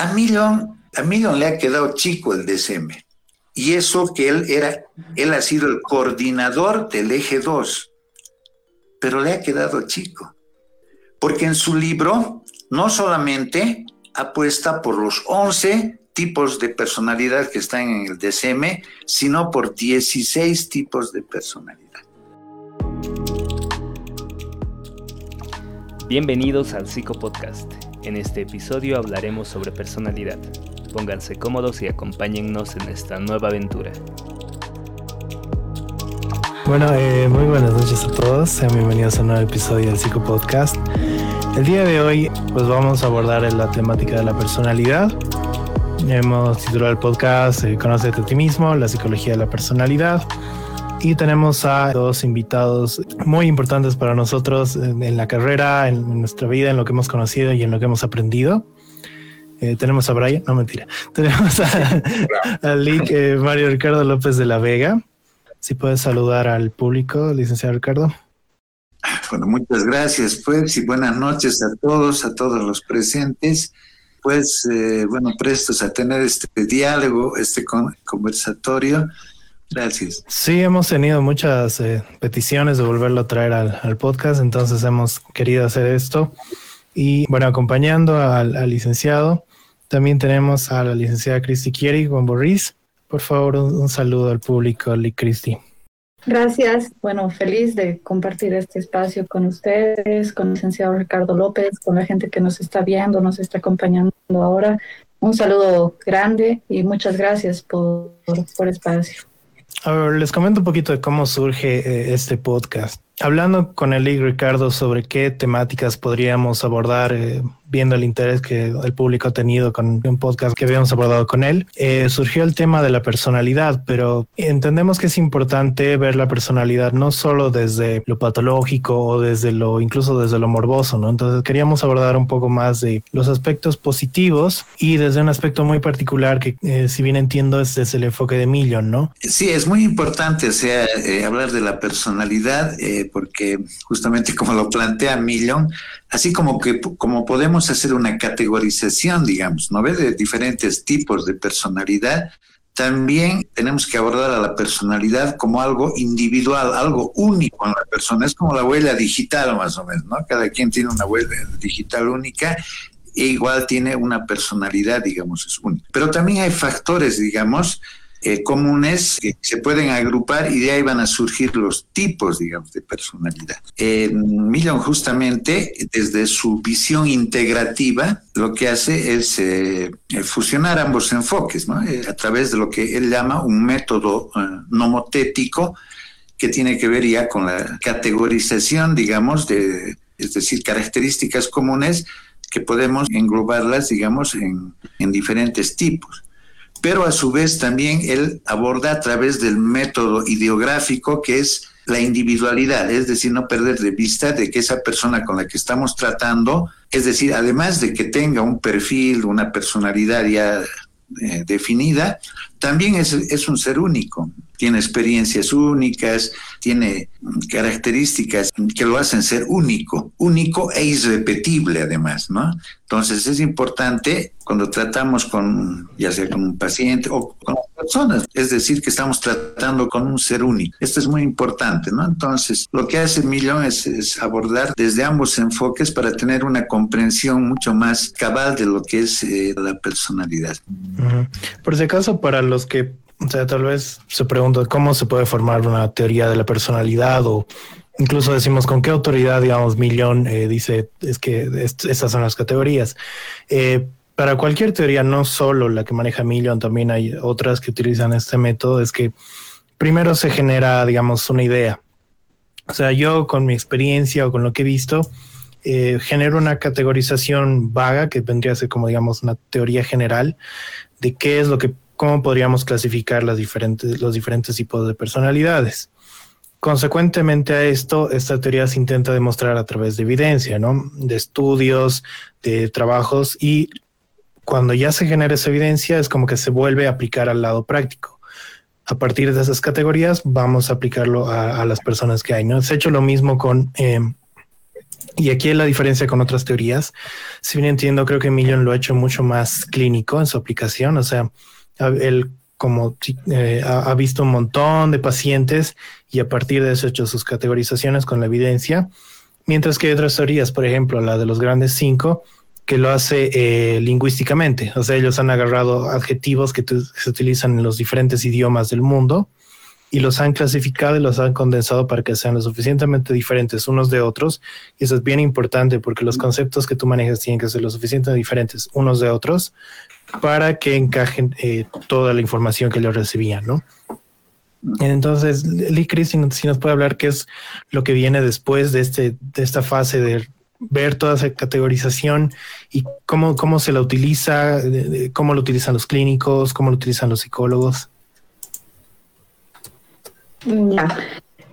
A Millon, a Millon le ha quedado chico el DSM. Y eso que él era, él ha sido el coordinador del eje 2, pero le ha quedado chico. Porque en su libro no solamente apuesta por los 11 tipos de personalidad que están en el DSM, sino por 16 tipos de personalidad. Bienvenidos al Psico Podcast. En este episodio hablaremos sobre personalidad. Pónganse cómodos y acompáñennos en esta nueva aventura. Bueno, eh, muy buenas noches a todos. Sean bienvenidos a un nuevo episodio del Psico Podcast. El día de hoy, pues vamos a abordar la temática de la personalidad. Hemos titulado el podcast eh, Conócete a ti mismo, la psicología de la personalidad. Y tenemos a dos invitados muy importantes para nosotros en, la carrera, en, nuestra vida, en lo que hemos conocido y en lo que hemos aprendido. Eh, tenemos a Brian, no mentira. Tenemos a, a Lick, eh, Mario Ricardo López de la Vega. Si puedes saludar al público, licenciado Ricardo. Bueno, muchas gracias, pues, y buenas noches a todos, a todos los presentes. Pues, eh, bueno, prestos a tener este diálogo, este conversatorio Gracias. Sí, hemos tenido muchas eh, peticiones de volverlo a traer al, podcast, entonces hemos querido hacer esto. Y bueno, acompañando al, licenciado, también tenemos a la licenciada Cristi Kieri Juan Borris. Por favor, un, saludo al público, Li Cristi. Gracias. Bueno, feliz de compartir este espacio con ustedes, con el licenciado Ricardo López, con la gente que nos está viendo, nos está acompañando ahora. Un saludo grande y muchas gracias por, por espacio. A ver, les comento un poquito de cómo surge eh, este podcast. Hablando con el Ricardo sobre qué temáticas podríamos abordar eh, viendo el interés que el público ha tenido con un podcast que habíamos abordado con él, eh, surgió el tema de la personalidad, pero entendemos que es importante ver la personalidad no solo desde lo patológico o desde lo, incluso desde lo morboso, ¿no? Entonces queríamos abordar un poco más de los aspectos positivos y desde un aspecto muy particular que, eh, si bien entiendo, es el enfoque de Million, ¿no? Sí, es muy importante, o sea, eh, hablar de la personalidad, porque justamente como lo plantea Million, así como que como podemos hacer una categorización, digamos, ¿no? De diferentes tipos de personalidad, también tenemos que abordar a la personalidad como algo individual, algo único en la persona. Es como la huella digital, más o menos, ¿no? Cada quien tiene una huella digital única e igual tiene una personalidad, digamos, es única. Pero también hay factores, digamos, eh, comunes que se pueden agrupar y de ahí van a surgir los tipos, digamos, de personalidad. Eh, Millon justamente, desde su visión integrativa, lo que hace es eh, fusionar ambos enfoques, ¿no? a través de lo que él llama un método nomotético que tiene que ver ya con la categorización, digamos, de, es decir, características comunes que podemos englobarlas, digamos, en, en diferentes tipos pero a su vez también él aborda a través del método ideográfico que es la individualidad, es decir, no perder de vista de que esa persona con la que estamos tratando, es decir, además de que tenga un perfil, una personalidad ya eh, definida, también es, es un ser único, tiene experiencias únicas, tiene características que lo hacen ser único, único e irrepetible además, ¿no? Entonces es importante cuando tratamos con, ya sea con un paciente o con personas, es decir, que estamos tratando con un ser único. Esto es muy importante, ¿no? Entonces, lo que hace Millón es, abordar desde ambos enfoques para tener una comprensión mucho más cabal de lo que es eh, la personalidad. Por si acaso, para los que o sea, tal vez se pregunta cómo se puede formar una teoría de la personalidad o incluso decimos con qué autoridad, digamos, Millón eh, dice es que estas son las categorías. Eh, para cualquier teoría, no solo la que maneja Millón, también hay otras que utilizan este método, es que primero se genera, digamos, una idea. O sea, yo con mi experiencia o con lo que he visto, eh, genero una categorización vaga que vendría a ser como, digamos, una teoría general de qué es lo que cómo podríamos clasificar las diferentes, los diferentes tipos de personalidades. Consecuentemente a esto, esta teoría se intenta demostrar a través de evidencia, ¿no? De estudios, de trabajos y cuando ya se genera esa evidencia es como que se vuelve a aplicar al lado práctico. A partir de esas categorías vamos a aplicarlo a, las personas que hay, ¿no? Se ha hecho lo mismo con, em, Y aquí la diferencia con otras teorías. Si bien entiendo, creo que Millon lo ha hecho mucho más clínico en su aplicación. O sea, él como eh, ha, visto un montón de pacientes y a partir de eso ha hecho sus categorizaciones con la evidencia. Mientras que hay otras teorías, por ejemplo, la de los grandes cinco, que lo hace eh, lingüísticamente. O sea, ellos han agarrado adjetivos que se utilizan en los diferentes idiomas del mundo y los han clasificado y los han condensado para que sean lo suficientemente diferentes unos de otros. Y eso es bien importante porque los conceptos que tú manejas tienen que ser lo suficientemente diferentes unos de otros para que encajen eh, toda la información que ellos recibían, ¿no? Entonces, Lee Chris, si nos puede hablar qué es lo que viene después de, este, de esta fase de ver toda esa categorización y cómo, cómo se la utiliza, cómo lo utilizan los clínicos, cómo lo utilizan los psicólogos. Ya.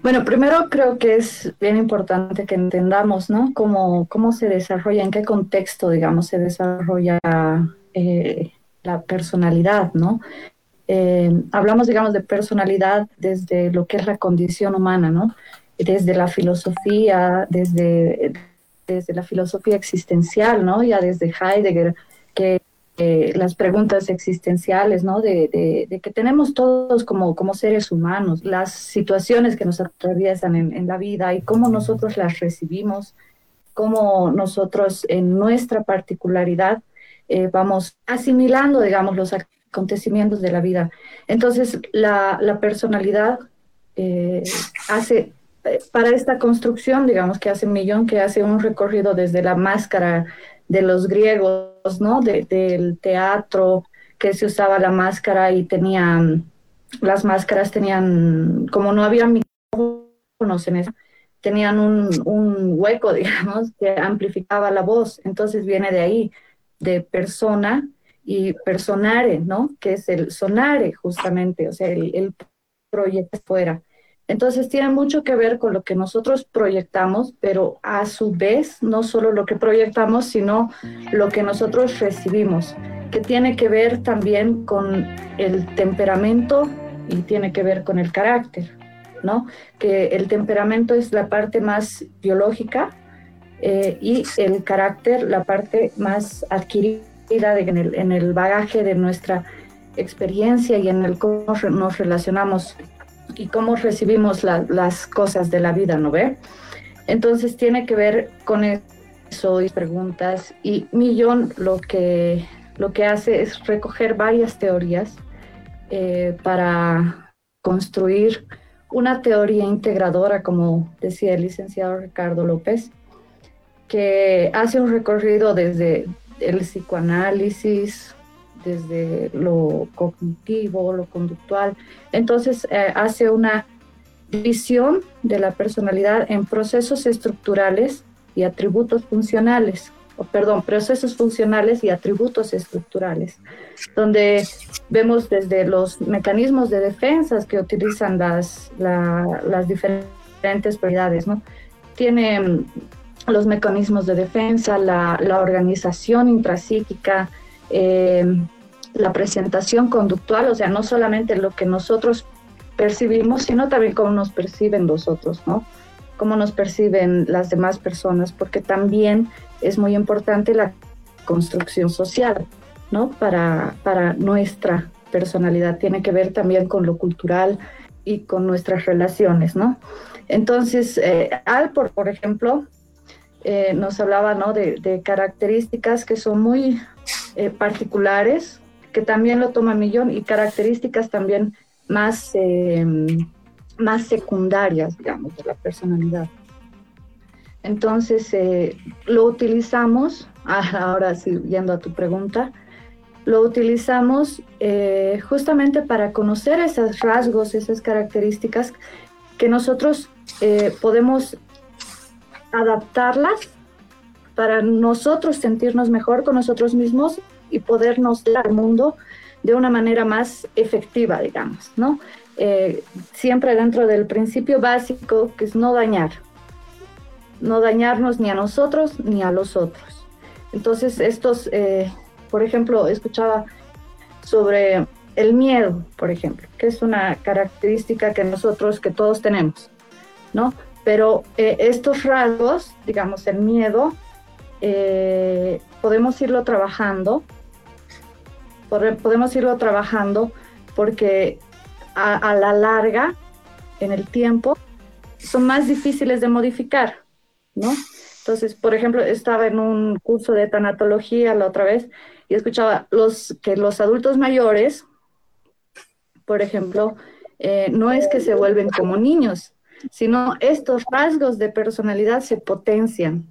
Bueno, primero creo que es bien importante que entendamos, ¿no? Cómo, cómo se desarrolla, en qué contexto, digamos, se desarrolla eh, la personalidad, ¿no? Eh, hablamos, digamos, de personalidad desde lo que es la condición humana, ¿no? Desde la filosofía, desde, desde la filosofía existencial, ¿no? Ya desde Heidegger, que eh, las preguntas existenciales, ¿no? De, que tenemos todos como, seres humanos, las situaciones que nos atraviesan en, la vida y cómo nosotros las recibimos, cómo nosotros en nuestra particularidad eh, vamos asimilando, digamos, los acontecimientos de la vida. Entonces, la, personalidad eh, hace, para esta construcción, digamos, que hace Millón, que hace un recorrido desde la máscara de los griegos, ¿no? del teatro, que se usaba la máscara y tenían, las máscaras tenían, como no había micrófonos en eso, tenían un, un hueco, digamos, que amplificaba la voz. Entonces viene de ahí, de persona y personare, ¿no? Que es el sonare, justamente, o sea, el, el proyecto fuera. Entonces tiene mucho que ver con lo que nosotros proyectamos, pero a su vez no solo lo que proyectamos, sino lo que nosotros recibimos, que tiene que ver también con el temperamento y tiene que ver con el carácter, ¿no? Que el temperamento es la parte más biológica eh, y el carácter la parte más adquirida en, el, en el bagaje de nuestra experiencia y en el cómo nos relacionamos y cómo recibimos las cosas de la vida, ¿no ve? Entonces tiene que ver con eso y preguntas y Millón lo que, lo que hace es recoger varias teorías eh, para construir una teoría integradora, como decía el licenciado Ricardo López, que hace un recorrido desde el psicoanálisis, desde lo cognitivo, lo conductual. Entonces eh, hace una división de la personalidad en procesos estructurales y atributos funcionales, o perdón, procesos funcionales y atributos estructurales, donde vemos desde los mecanismos de defensa que utilizan las, las diferentes prioridades, ¿no? Tiene mm, los mecanismos de defensa, la, la organización intrapsíquica, eh, la presentación conductual, o sea, no solamente lo que nosotros percibimos, sino también cómo nos perciben los otros, ¿no? Cómo nos perciben las demás personas, porque también es muy importante la construcción social, ¿no? Para, para nuestra personalidad, tiene que ver también con lo cultural y con nuestras relaciones, ¿no? Entonces, eh, Al, por, por ejemplo, eh, nos hablaba, ¿no? De, características que son muy eh, particulares que también lo toma Millón y características también más, em, más secundarias, digamos, de la personalidad. Entonces, eh, lo utilizamos, ahora sí, a tu pregunta, lo utilizamos eh, justamente para conocer esos rasgos, esas características que nosotros eh, podemos adaptarlas para nosotros sentirnos mejor con nosotros mismos y podernos dar al mundo de una manera más efectiva, digamos, ¿no? Eh, siempre dentro del principio básico que es no dañar, no dañarnos ni a nosotros ni a los otros. Entonces, estos, eh, por ejemplo, escuchaba sobre el miedo, por ejemplo, que es una característica que nosotros, que todos tenemos, ¿no? Pero eh, estos rasgos, digamos, el miedo, eh, podemos irlo trabajando, podemos irlo trabajando porque a, la larga, en el tiempo, son más difíciles de modificar, ¿no? Entonces, por ejemplo, estaba en un curso de tanatología la otra vez y escuchaba los, que los adultos mayores, por ejemplo, eh, no es que se vuelven como niños, sino estos rasgos de personalidad se potencian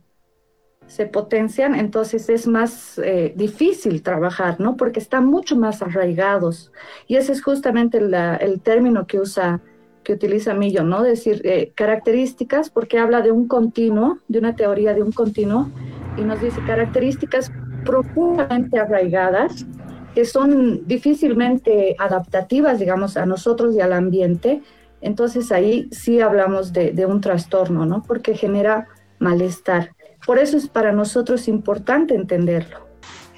se potencian, entonces es más eh, difícil trabajar, ¿no? Porque están mucho más arraigados. Y ese es justamente el término que usa, que utiliza Millo, ¿no? Decir eh, características, porque habla de un continuo, de una teoría de un continuo, y nos dice características profundamente arraigadas, que son difícilmente adaptativas, digamos, a nosotros y al ambiente. Entonces ahí sí hablamos de, de un trastorno, ¿no? Porque genera malestar. Por eso es para nosotros importante entenderlo.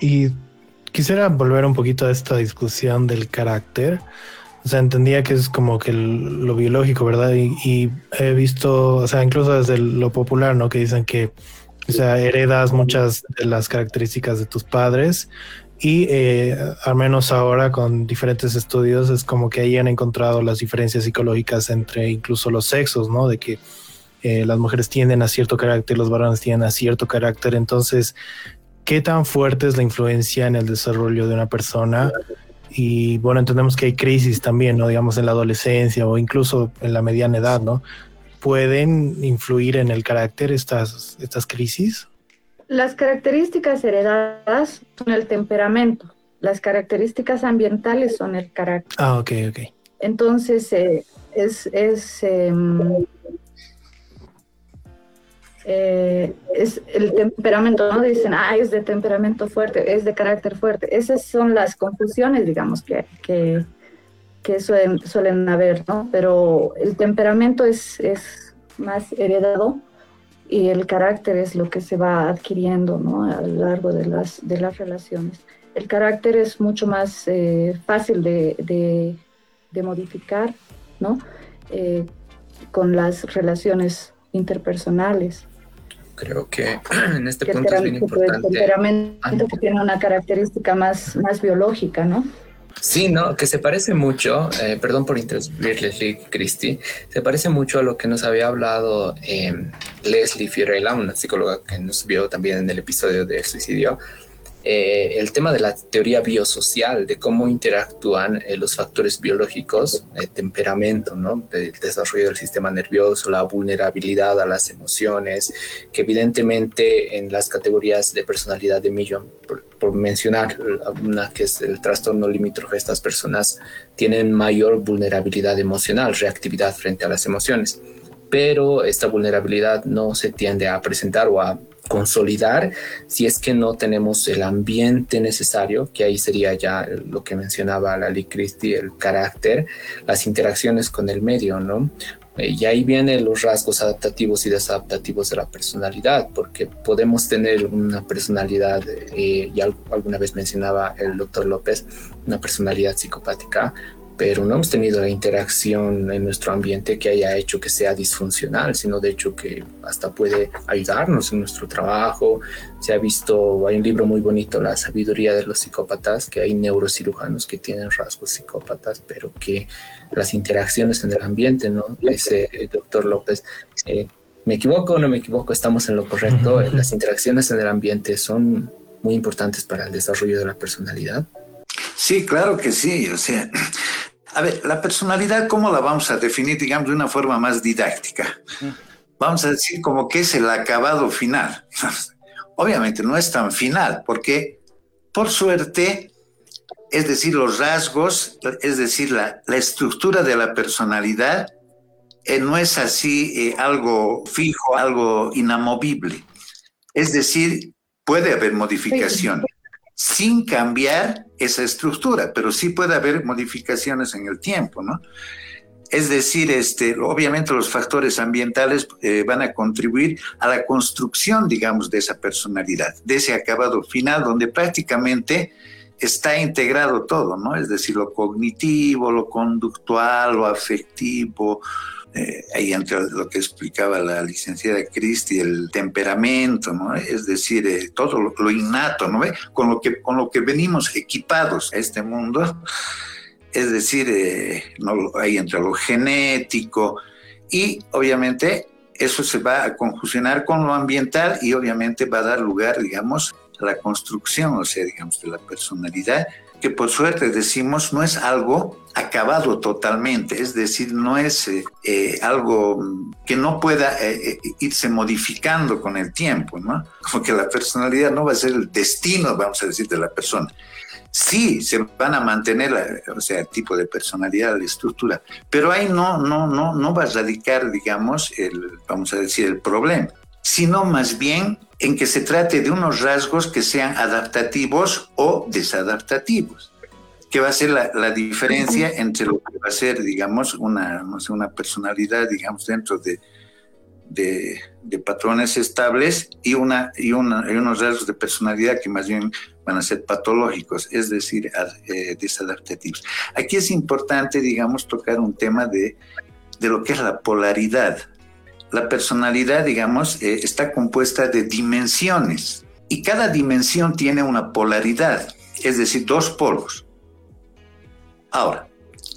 Y quisiera volver un poquito a esta discusión del carácter. O sea, entendía que es como que lo biológico, ¿verdad? Y, he visto, o sea, incluso desde lo popular, ¿no? Que dicen que, o sea, heredas muchas de las características de tus padres y eh, al menos ahora con diferentes estudios es como que ahí han encontrado las diferencias psicológicas entre incluso los sexos, ¿no? De que eh, las mujeres tienden a cierto carácter, los varones tienen a cierto carácter. Entonces, ¿qué tan fuerte es la influencia en el desarrollo de una persona? Y bueno, entendemos que hay crisis también, ¿no? Digamos en la adolescencia o incluso en la mediana edad, ¿no? ¿Pueden influir en el carácter estas, estas crisis? Las características heredadas son el temperamento, las características ambientales son el carácter. Ah, ok, ok. Entonces, eh, es, es em, eh, es el temperamento, ¿no? Dicen, ah, es de temperamento fuerte, es de carácter fuerte. Esas son las confusiones, digamos, que, que, suelen, suelen, haber, ¿no? Pero el temperamento es, es más heredado y el carácter es lo que se va adquiriendo, ¿no? A lo largo de las, de las relaciones. El carácter es mucho más eh, fácil de, de, de, modificar, ¿no? Eh, con las relaciones interpersonales. Creo que en este punto es bien importante. El temperamento que tiene una característica más, más biológica, ¿no? Sí, no, que se parece mucho, eh, perdón por interrumpir Leslie Christie, se parece mucho a lo que nos había hablado eh, Leslie Fiorella, una psicóloga que nos vio también en el episodio de suicidio, eh, el tema de la teoría biosocial, de cómo interactúan eh, los factores biológicos, el temperamento, ¿no? el desarrollo del sistema nervioso, la vulnerabilidad a las emociones, que evidentemente en las categorías de personalidad de Millon, por, mencionar una que es el trastorno limítrofe, estas personas tienen mayor vulnerabilidad emocional, reactividad frente a las emociones pero esta vulnerabilidad no se tiende a presentar o a consolidar si es que no tenemos el ambiente necesario, que ahí sería ya lo que mencionaba Lali Christie, el carácter, las interacciones con el medio, ¿no? Y ahí vienen los rasgos adaptativos y desadaptativos de la personalidad, porque podemos tener una personalidad, eh, ya alguna vez mencionaba el doctor López, una personalidad psicopática, pero no hemos tenido la interacción en nuestro ambiente que haya hecho que sea disfuncional, sino de hecho que hasta puede ayudarnos en nuestro trabajo. Se ha visto, hay un libro muy bonito, La sabiduría de los psicópatas, que hay neurocirujanos que tienen rasgos psicópatas, pero que las interacciones en el ambiente, ¿no? Ese eh, doctor López, eh, ¿me equivoco o no me equivoco? Estamos en lo correcto. Las interacciones en el ambiente son muy importantes para el desarrollo de la personalidad. Sí, claro que sí. O sea, a ver, la personalidad, ¿cómo la vamos a definir, digamos, de una forma más didáctica? Vamos a decir como que es el acabado final. Obviamente no es tan final, porque por suerte, es decir, los rasgos, es decir, la, estructura de la personalidad, eh, no es así eh, algo fijo, algo inamovible. Es decir, puede haber modificación sin cambiar esa estructura, pero sí puede haber modificaciones en el tiempo, ¿no? Es decir, este, obviamente los factores ambientales eh, van a contribuir a la construcción, digamos, de esa personalidad, de ese acabado final, donde prácticamente está integrado todo, ¿no? Es decir, lo cognitivo, lo conductual, lo afectivo, eh, ahí entre lo que explicaba la licenciada Cristi, el temperamento, ¿no? Es decir, eh, todo lo, innato, ¿no? Con lo, que, con lo que venimos equipados a este mundo, es decir, eh, no, ahí entre lo genético y obviamente eso se va a confusionar con lo ambiental y obviamente va a dar lugar, digamos, a la construcción, o sea, digamos, de la personalidad que por suerte decimos no es algo acabado totalmente, es decir, no es eh, eh, algo que no pueda eh, irse modificando con el tiempo, ¿no? Como que la personalidad no va a ser el destino, vamos a decir, de la persona. Sí, se van a mantener, o sea, el tipo de personalidad, la estructura, pero ahí no, no, no, no va a radicar, digamos, el, vamos a decir, el problema, sino más bien en que se trate de unos rasgos que sean adaptativos o desadaptativos, que va a ser la, diferencia entre lo que va a ser, digamos, una, no sé, una personalidad, digamos, dentro de, de, patrones estables y, una, y, una, unos rasgos de personalidad que más bien van a ser patológicos, es decir, eh, desadaptativos. Aquí es importante, digamos, tocar un tema de, de lo que es la polaridad la personalidad, digamos, eh, está compuesta de dimensiones y cada dimensión tiene una polaridad, es decir, dos polos. Ahora,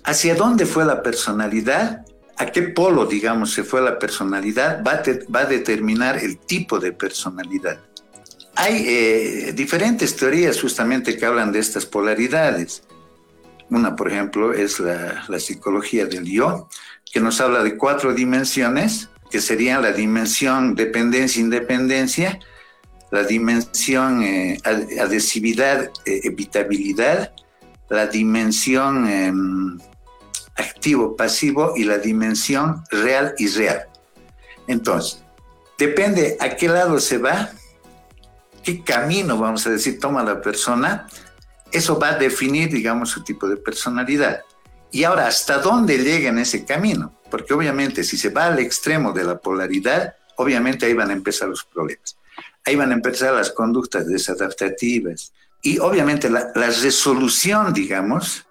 ¿hacia dónde fue la personalidad? ¿A qué polo, digamos, se fue la personalidad? Va a, va a determinar el tipo de personalidad. Hay eh, diferentes teorías justamente que hablan de estas polaridades. Una, por ejemplo, es la, la psicología del yo, que nos habla de cuatro dimensiones que serían la dimensión dependencia-independencia, la dimensión eh, adhesividad, eh, la dimensión em, activo-pasivo y la dimensión real y real. Entonces, depende a qué lado se va, qué camino, vamos a decir, toma la persona, eso va a definir, digamos, su tipo de personalidad. Y ahora, ¿hasta dónde llega en ese camino? Porque obviamente si se va al extremo de la polaridad, obviamente ahí van a empezar los problemas. Ahí van a empezar las conductas desadaptativas. Y obviamente la, resolución, digamos,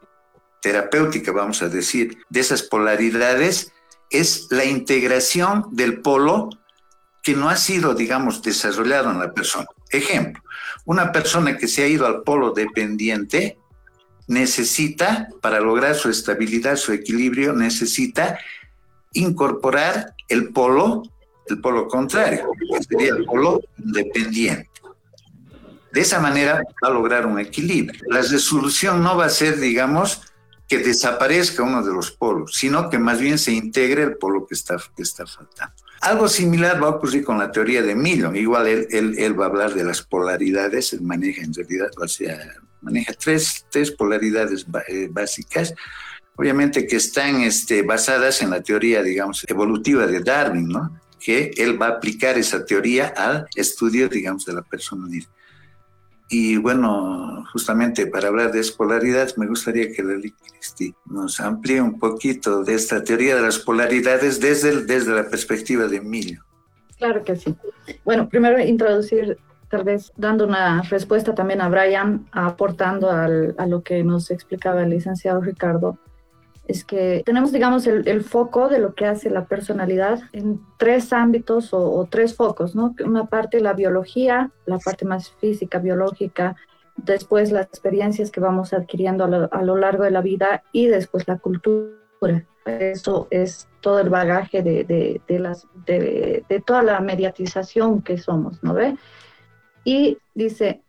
terapéutica, vamos a decir, de esas polaridades es la integración del polo que no ha sido, digamos, desarrollado en la persona. Ejemplo, una persona que se ha ido al polo dependiente necesita, para lograr su estabilidad, su equilibrio, necesita incorporar el polo, el polo contrario, que sería el polo independiente. De esa manera va a lograr un equilibrio. La resolución no va a ser, digamos, que desaparezca uno de los polos, sino que más bien se integre el polo que está, que está faltando. Algo similar va a ocurrir con la teoría de Millon. Igual él, él, va a hablar de las polaridades, él maneja en realidad, o sea, maneja tres, tres polaridades eh, básicas obviamente que están este, basadas en la teoría, digamos, evolutiva de Darwin, ¿no? Que él va a aplicar esa teoría al estudio, digamos, de la personalidad. Y bueno, justamente para hablar de polaridades, me gustaría que Lely Cristi nos amplíe un poquito de esta teoría de las polaridades desde, desde la perspectiva de Emilio. Claro que sí. Bueno, primero introducir, tal vez dando una respuesta también a Brian, aportando al, a lo que nos explicaba el licenciado Ricardo es que tenemos, digamos, el, foco de lo que hace la personalidad en tres ámbitos o, tres focos, ¿no? Una parte la biología, la parte más física, biológica, después las experiencias que vamos adquiriendo a lo, largo de la vida y después la cultura. Eso es todo el bagaje de, de, de toda la mediatización que somos, ¿no ve? Y dice,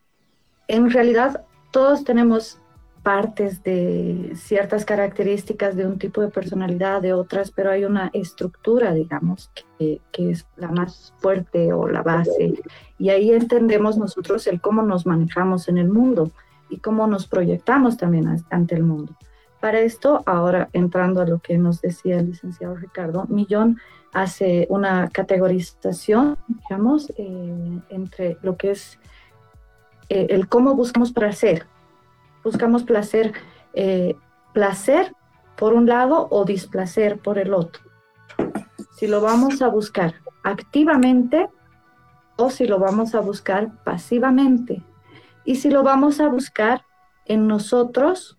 en realidad todos tenemos partes de ciertas características de un tipo de personalidad, de otras, pero hay una estructura, digamos, que, es la más fuerte o la base. Y ahí entendemos nosotros el cómo nos manejamos en el mundo y cómo nos proyectamos también ante el mundo. Para esto, ahora entrando a lo que nos decía el licenciado Ricardo, Millón hace una categorización, digamos, eh, entre lo que es eh, el cómo buscamos para ser buscamos placer, eh, placer por un lado o displacer por el otro. Si lo vamos a buscar activamente o si lo vamos a buscar pasivamente. Y si lo vamos a buscar en nosotros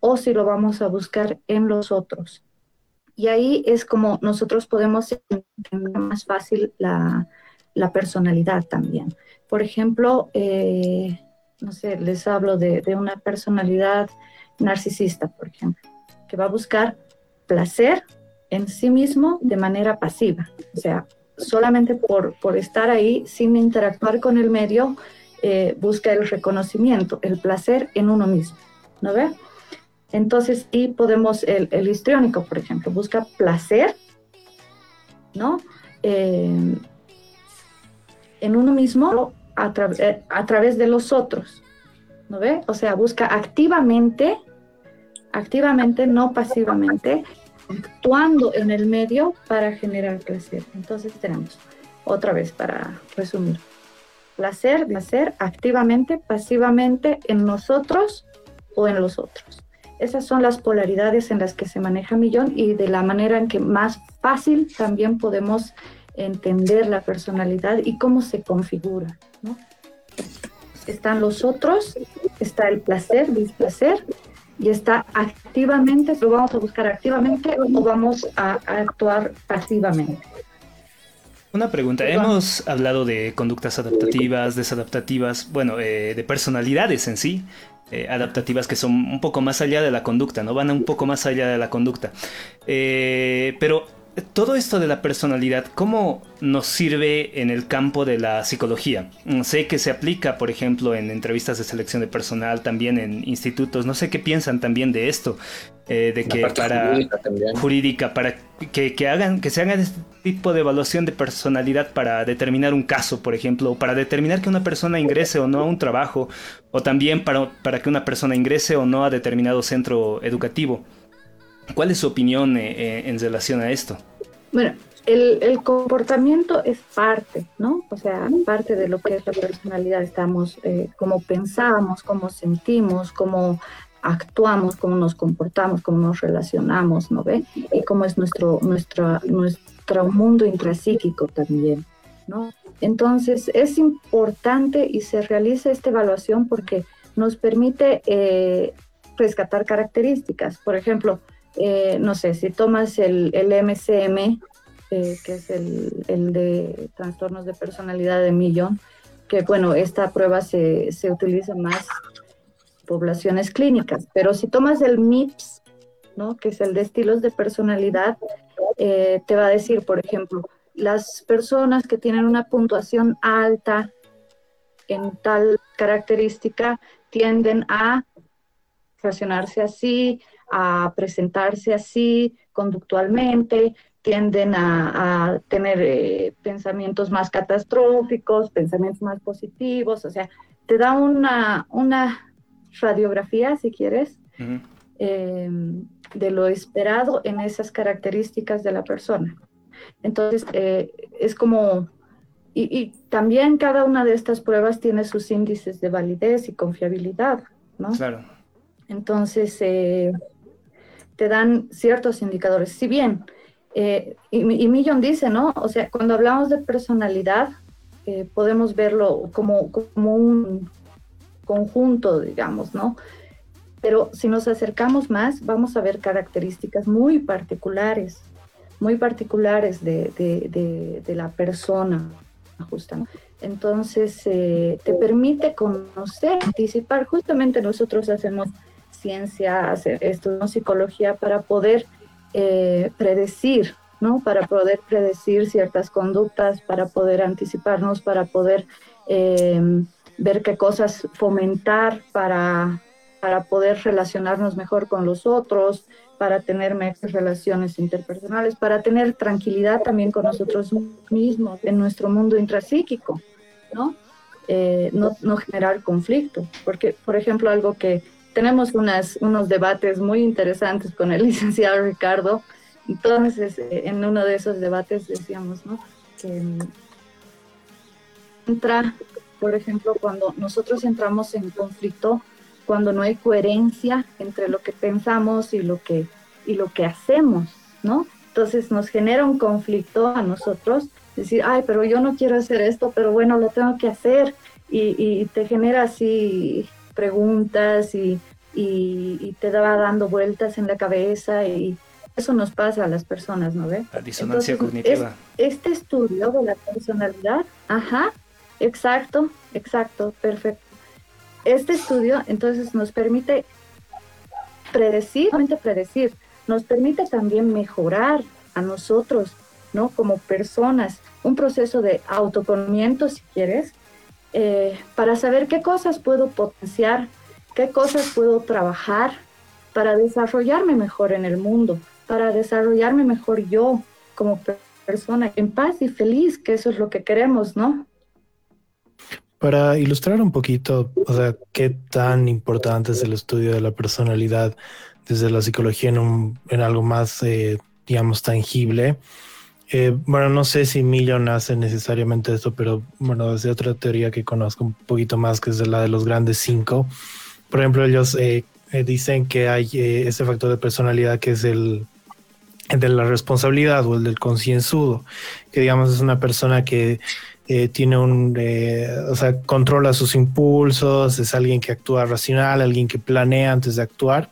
o si lo vamos a buscar en los otros. Y ahí es como nosotros podemos entender más fácil la, la personalidad también. Por ejemplo, eh, no sé, les hablo de, de, una personalidad narcisista, por ejemplo, que va a buscar placer en sí mismo de manera pasiva, o sea, solamente por, por estar ahí sin interactuar con el medio, eh, busca el reconocimiento, el placer en uno mismo, ¿no ve? Entonces, y podemos, el, el histriónico, por ejemplo, busca placer, ¿no? Eh, en uno mismo eh, a, través de los otros, ¿no ve? O sea, busca activamente, activamente, no pasivamente, actuando en el medio para generar placer. Entonces tenemos, otra vez para resumir, placer, placer activamente, pasivamente en nosotros o en los otros. Esas son las polaridades en las que se maneja Millón y de la manera en que más fácil también podemos entender la personalidad y cómo se configura. ¿no? Están los otros, está el placer, displacer, y está activamente, lo vamos a buscar activamente o vamos a, a actuar pasivamente. Una pregunta, hemos hablado de conductas adaptativas, desadaptativas, bueno, eh, de personalidades en sí, eh, adaptativas que son un poco más allá de la conducta, ¿no? Van un poco más allá de la conducta. Eh, pero todo esto de la personalidad, ¿cómo nos sirve en el campo de la psicología? Mm, sé que se aplica, por ejemplo, en entrevistas de selección de personal, también en institutos. No sé qué piensan también de esto, eh, de que para jurídica, jurídica para que, que, hagan, que se hagan este tipo de evaluación de personalidad para determinar un caso, por ejemplo, o para determinar que una persona ingrese o no a un trabajo, o también para, para que una persona ingrese o no a determinado centro educativo. ¿Cuál es su opinión eh, eh, en relación a esto? Bueno, el, el, comportamiento es parte, ¿no? O sea, parte de lo que es la personalidad. Estamos, eh, cómo pensamos, cómo sentimos, cómo actuamos, cómo nos comportamos, cómo nos relacionamos, ¿no ve? Y cómo es nuestro, nuestro, nuestro mundo intrapsíquico también, ¿no? Entonces, es importante y se realiza esta evaluación porque nos permite eh, rescatar características. Por ejemplo, eh, no sé, si tomas el, el MCM, eh, que es el, el, de trastornos de personalidad de Millón, que bueno, esta prueba se, se utiliza más poblaciones clínicas, pero si tomas el MIPS, ¿no? que es el de estilos de personalidad, eh, te va a decir, por ejemplo, las personas que tienen una puntuación alta en tal característica tienden a relacionarse así, a presentarse así conductualmente, tienden a, a tener eh, pensamientos más catastróficos, pensamientos más positivos, o sea, te da una, una radiografía, si quieres, uh -huh. eh, de lo esperado en esas características de la persona. Entonces, eh, es como, y, y, también cada una de estas pruebas tiene sus índices de validez y confiabilidad, ¿no? Claro. Entonces, eh, te dan ciertos indicadores. Si bien, eh, y, y, Millon dice, ¿no? O sea, cuando hablamos de personalidad, eh, podemos verlo como, un conjunto, digamos, ¿no? Pero si nos acercamos más, vamos a ver características muy particulares, muy particulares de, de la persona, justamente. Entonces, eh, te permite conocer, anticipar. Justamente nosotros hacemos ciencia, hacer esto, psicología, para poder eh, predecir, ¿no? Para poder predecir ciertas conductas, para poder anticiparnos, para poder eh, ver qué cosas fomentar para, para poder relacionarnos mejor con los otros, para tener mejores relaciones interpersonales, para tener tranquilidad también con nosotros mismos en nuestro mundo intrapsíquico, ¿no? Eh, no, no generar conflicto, porque, por ejemplo, algo que tenemos unas, unos debates muy interesantes con el licenciado Ricardo. Entonces, eh, en uno de esos debates decíamos, ¿no? Mm, entra, por ejemplo, cuando nosotros entramos en conflicto, cuando no hay coherencia entre lo que pensamos y lo que, y lo que hacemos, ¿no? Entonces nos genera un conflicto a nosotros, decir, ay, pero yo no quiero hacer esto, pero bueno, lo tengo que hacer. Y, y te genera así preguntas y, y, y, te va dando vueltas en la cabeza y eso nos pasa a las personas, ¿no ve? La disonancia cognitiva. este estudio de la personalidad, ajá, exacto, exacto, perfecto. Este estudio entonces nos permite predecir, predecir, nos permite también mejorar a nosotros, ¿no? Como personas, un proceso de autoconocimiento, si quieres, eh, para saber qué cosas puedo potenciar, qué cosas puedo trabajar para desarrollarme mejor en el mundo, para desarrollarme mejor yo como persona en paz y feliz, que eso es lo que queremos, ¿no? Para ilustrar un poquito, o sea, qué tan importante es el estudio de la personalidad desde la psicología en, algo más, eh, digamos, tangible. Eh, bueno, no sé si Millon hace necesariamente esto, pero bueno, desde otra teoría que conozco un poquito más, que es la de los grandes cinco. Por ejemplo, ellos eh, dicen que hay ese factor de personalidad que es el de la responsabilidad o el del concienzudo, que digamos es una persona que eh, tiene un, eh, o sea, controla sus impulsos, es alguien que actúa racional, alguien que planea antes de actuar.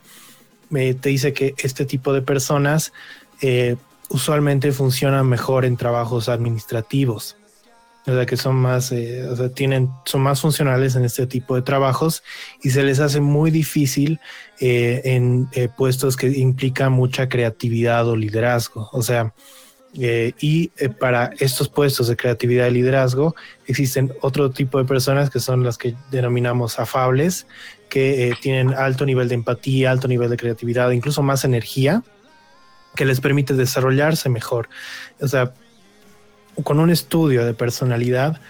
te dice que este tipo de personas eh, usualmente funcionan mejor en trabajos administrativos. O sea, que son más, o sea, tienen, son más funcionales en este tipo de trabajos y se les hace muy difícil en puestos que implican mucha creatividad o liderazgo. O sea, eh, y eh, para estos puestos de creatividad y liderazgo existen otro tipo de personas que son las que denominamos afables, que eh, tienen alto nivel de empatía, alto nivel de creatividad, incluso más energía, que les permite desarrollarse mejor. O sea, con un estudio de personalidad,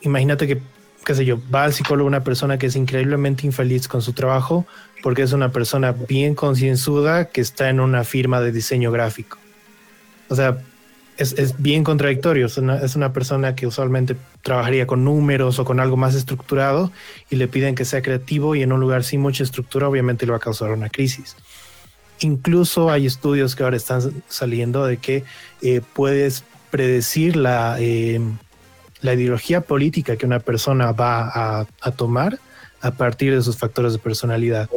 imagínate que, qué sé yo, va al psicólogo una persona que es increíblemente infeliz con su trabajo porque es una persona bien concienzuda que está en una firma de diseño gráfico. O sea, es, bien contradictorio. Es una, persona que usualmente trabajaría con números o con algo más estructurado y le piden que sea creativo y en un lugar sin mucha estructura obviamente le va a causar una crisis. Incluso hay estudios que ahora están saliendo de que eh, puedes predecir la, eh, la ideología política que una persona va a, tomar a partir de sus factores de personalidad.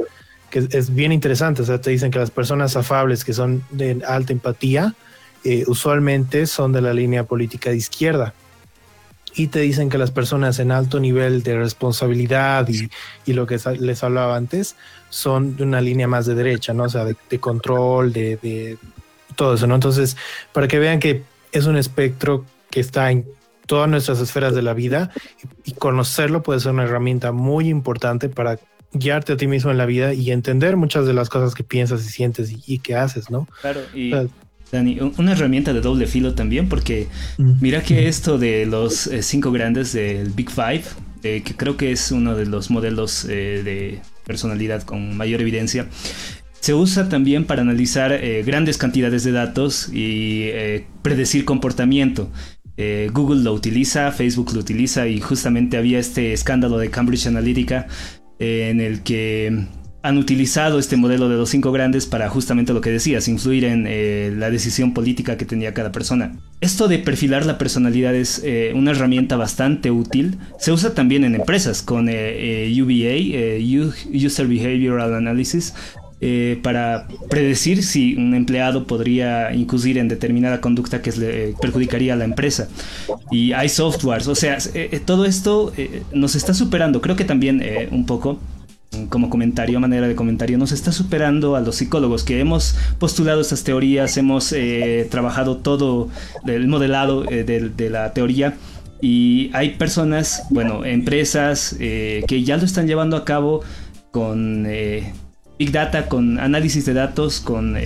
Que es, bien interesante. O sea, te dicen que las personas afables que son de alta empatía, eh, usualmente son de la línea política de izquierda. Y te dicen que las personas en alto nivel de responsabilidad y, lo que les hablaba antes son de una línea más de derecha, ¿no? O sea, de, control, de, todo eso, ¿no? Entonces, para que vean que es un espectro que está en todas nuestras esferas de la vida y, conocerlo puede ser una herramienta muy importante para guiarte a ti mismo en la vida y entender muchas de las cosas que piensas y sientes y, que haces, ¿no? Claro, y, Dani, una herramienta de doble filo también, porque mm. mira que esto de los eh, cinco grandes del Big Five, eh, que creo que es uno de los modelos eh, de personalidad con mayor evidencia, se usa también para analizar grandes cantidades de datos y predecir comportamiento. Google lo utiliza, Facebook lo utiliza y justamente había este escándalo de Cambridge Analytica en el que han utilizado este modelo de los cinco grandes para justamente lo que decías, influir en eh, la decisión política que tenía cada persona. Esto de perfilar la personalidad es eh, una herramienta bastante útil. Se usa también en empresas con eh, UBA, User Behavioral Analysis, para predecir si un empleado podría incurrir en determinada conducta que le perjudicaría a la empresa. Y hay softwares, o sea, todo esto nos está superando, creo que también un poco como comentario, manera de comentario, nos está superando a los psicólogos que hemos postulado estas teorías, hemos eh, trabajado todo el modelado eh, de, la teoría y hay personas, bueno, empresas eh, que ya lo están llevando a cabo con Big Data, con análisis de datos, con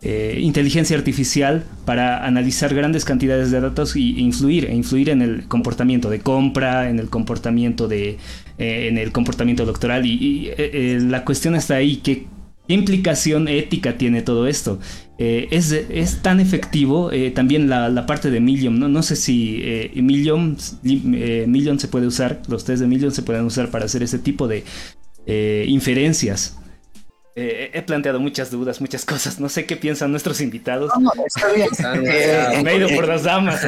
eh, inteligencia artificial para analizar grandes cantidades de datos e influir, e influir en el comportamiento de compra, en el comportamiento de, eh, en el comportamiento electoral y, eh, la cuestión está ahí ¿qué, implicación ética tiene todo esto. Es, es, tan efectivo también la, parte de Million, ¿no? no sé si Million, Million se puede usar, los test de Million se pueden usar para hacer ese tipo de inferencias. Eh, he planteado muchas dudas, muchas cosas. No sé qué piensan nuestros invitados. No, está bien. Eh, Me he ido por las damas.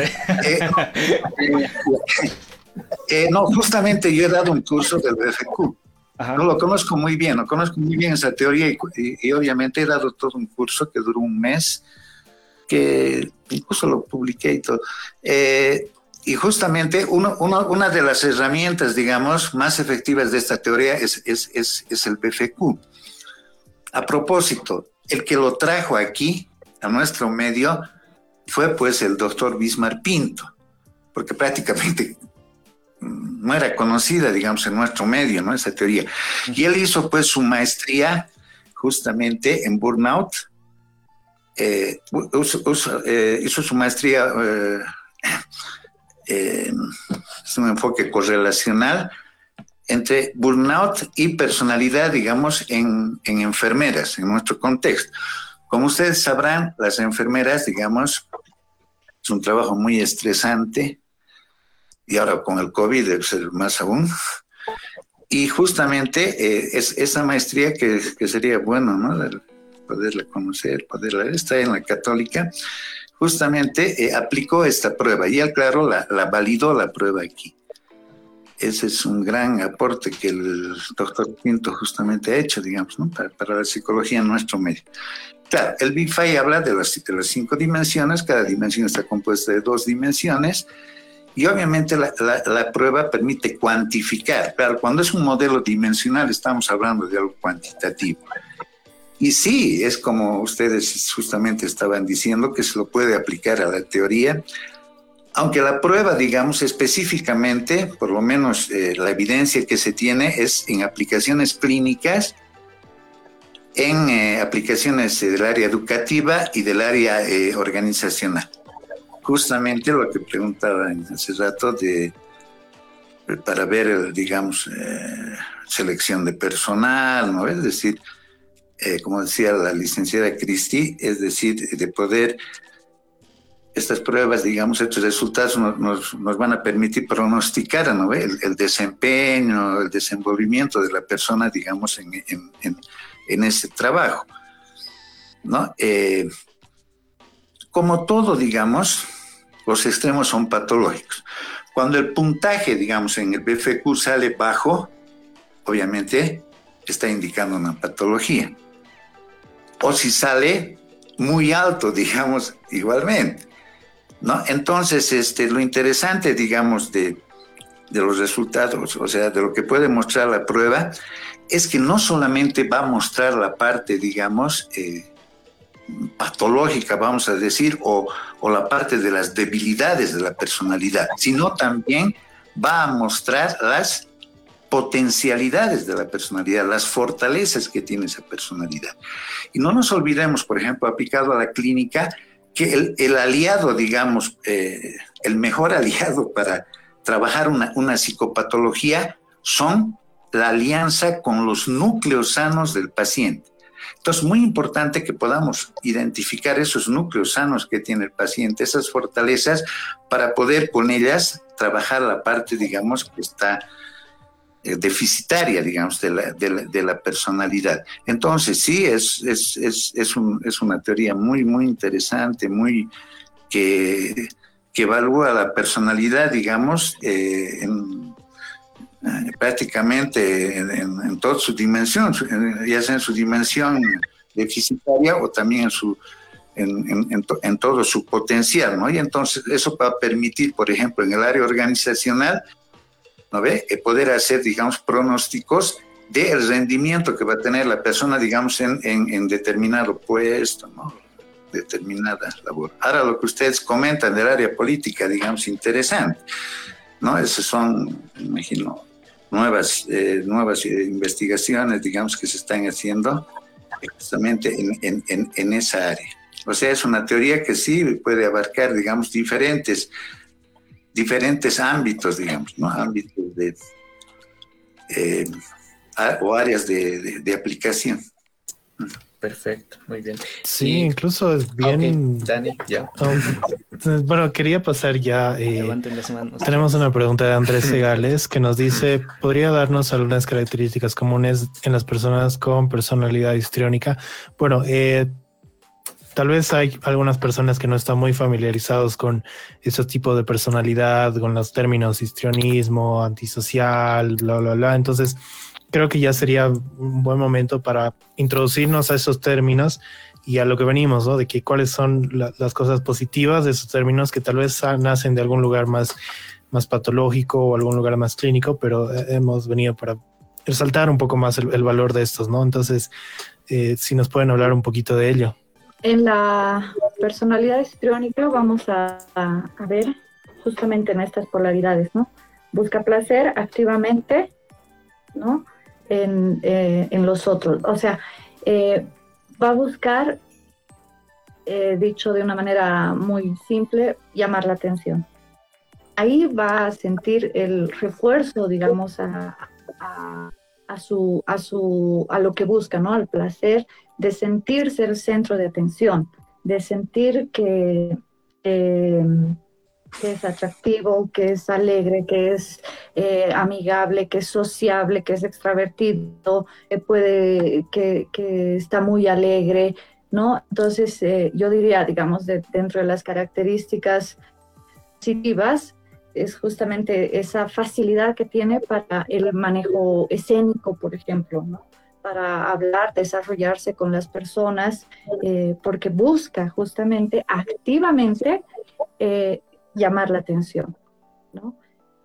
Eh. no, justamente yo he dado un curso del BFQ. No lo conozco muy bien, lo conozco muy bien esa teoría y, obviamente he dado todo un curso que duró un mes, que incluso lo publiqué y todo. Eh, y justamente una de las herramientas, digamos, más efectivas de esta teoría es, es, es, es el BFQ. A propósito, el que lo trajo aquí, a nuestro medio, fue pues el doctor Bismarck Pinto, porque prácticamente mm, no era conocida, digamos, en nuestro medio, ¿no? Esa teoría. Y él hizo pues su maestría justamente en burnout, eh, eh, hizo su maestría, eh, es un enfoque correlacional entre burnout y personalidad, digamos, en, en enfermeras, en nuestro contexto. Como ustedes sabrán, las enfermeras, digamos, es un trabajo muy estresante y ahora con el COVID debe más aún. Y justamente eh, es esa maestría que, sería bueno, ¿no? Poderla conocer, poderla, está en la católica, justamente eh, aplicó esta prueba y él, claro, la, validó la prueba aquí. Ese es un gran aporte que el doctor Pinto justamente ha hecho, digamos, ¿no? para, para la psicología en nuestro medio. Claro, el Big habla de las, las cinco dimensiones, cada dimensión está compuesta de dos dimensiones y obviamente la, la, prueba permite cuantificar. Claro, cuando es un modelo dimensional estamos hablando de algo cuantitativo. Y sí, es como ustedes justamente estaban diciendo que se lo puede aplicar a la teoría, aunque la prueba, digamos, específicamente, por lo menos eh, la evidencia que se tiene es en aplicaciones clínicas en eh, aplicaciones del área educativa y del área eh, organizacional. Justamente lo que preguntaba hace rato de para ver, digamos, eh, selección de personal, ¿no? Es decir, como decía la licenciada Cristi, es decir, de poder estas pruebas, digamos, estos resultados nos, van a permitir pronosticar ¿no? el, el, desempeño, el desenvolvimiento de la persona, digamos, en ese trabajo. ¿no? Eh, como todo, digamos, los extremos son patológicos. Cuando el puntaje, digamos, en el BFQ sale bajo, obviamente está indicando una patología. O si sale muy alto, digamos, igualmente. ¿No? Entonces, este, lo interesante, digamos, de, los resultados, o sea, de lo que puede mostrar la prueba, es que no solamente va a mostrar la parte, digamos, eh, patológica, vamos a decir, o, la parte de las debilidades de la personalidad, sino también va a mostrar las potencialidades de la personalidad, las fortalezas que tiene esa personalidad. Y no nos olvidemos, por ejemplo, aplicado a la clínica, que el, aliado, digamos, eh, el mejor aliado para trabajar una, una psicopatología son la alianza con los núcleos sanos del paciente. Entonces, muy importante que podamos identificar esos núcleos sanos que tiene el paciente, esas fortalezas, para poder con ellas trabajar la parte, digamos, que está deficitaria, digamos, de la, personalidad. Entonces, sí, es, es, es, es, un, es una teoría muy, muy interesante, muy que, que evalúa la personalidad, digamos, eh, en eh, prácticamente en, toda su dimensión, ya sea en su dimensión deficitaria o también en su en, todo su potencial, ¿no? Y entonces eso va a permitir, por ejemplo, en el área organizacional, ¿no ve? Eh, poder hacer, digamos, pronósticos del rendimiento que va a tener la persona, digamos, en, en, determinado puesto, ¿no? Determinada labor. Ahora lo que ustedes comentan del área política, digamos, interesante, ¿no? Esos son, imagino, nuevas, eh, nuevas eh, investigaciones, digamos, que se están haciendo justamente en, en, en, esa área. O sea, es una teoría que sí puede abarcar, digamos, diferentes, diferentes ámbitos, digamos, ¿no? Ámbitos de, eh, o áreas de, de aplicación. Perfecto, muy bien. Sí, incluso es bien. Dani, ya. bueno, quería pasar ya. Eh, tenemos una pregunta de Andrés Segales que nos dice: ¿Podría darnos algunas características comunes en las personas con personalidad histriónica? Bueno, eh, tal vez hay algunas personas que no están muy familiarizados con esos tipos de personalidad, con los términos histrionismo, antisocial, bla, bla, bla. Entonces, creo que ya sería un buen momento para introducirnos a esos términos y a lo que venimos, ¿no? De que cuáles son las cosas positivas de esos términos que tal vez nacen de algún lugar más, más patológico o algún lugar más clínico, pero eh, hemos venido para resaltar un poco más el, valor de estos, ¿no? Entonces, eh, si nos pueden hablar un poquito de ello. En la personalidad histriónica vamos a, ver justamente en estas polaridades, ¿no? Busca placer activamente, ¿no? En, eh, los otros. O sea, eh, va a buscar, dicho de una manera muy simple, llamar la atención. Ahí va a sentir el refuerzo, digamos, a, su, a, su, a lo que busca, ¿no? Al placer de sentirse el centro de atención, de sentir que, es atractivo, que es alegre, que es eh, amigable, que es sociable, que es extravertido, que puede, que, que está muy alegre, ¿no? Entonces, eh, yo diría, digamos, dentro de las características positivas, es justamente esa facilidad que tiene para el manejo escénico, por ejemplo, ¿no? Para hablar, desarrollarse con las personas, eh, porque busca justamente activamente eh, llamar la atención. ¿no?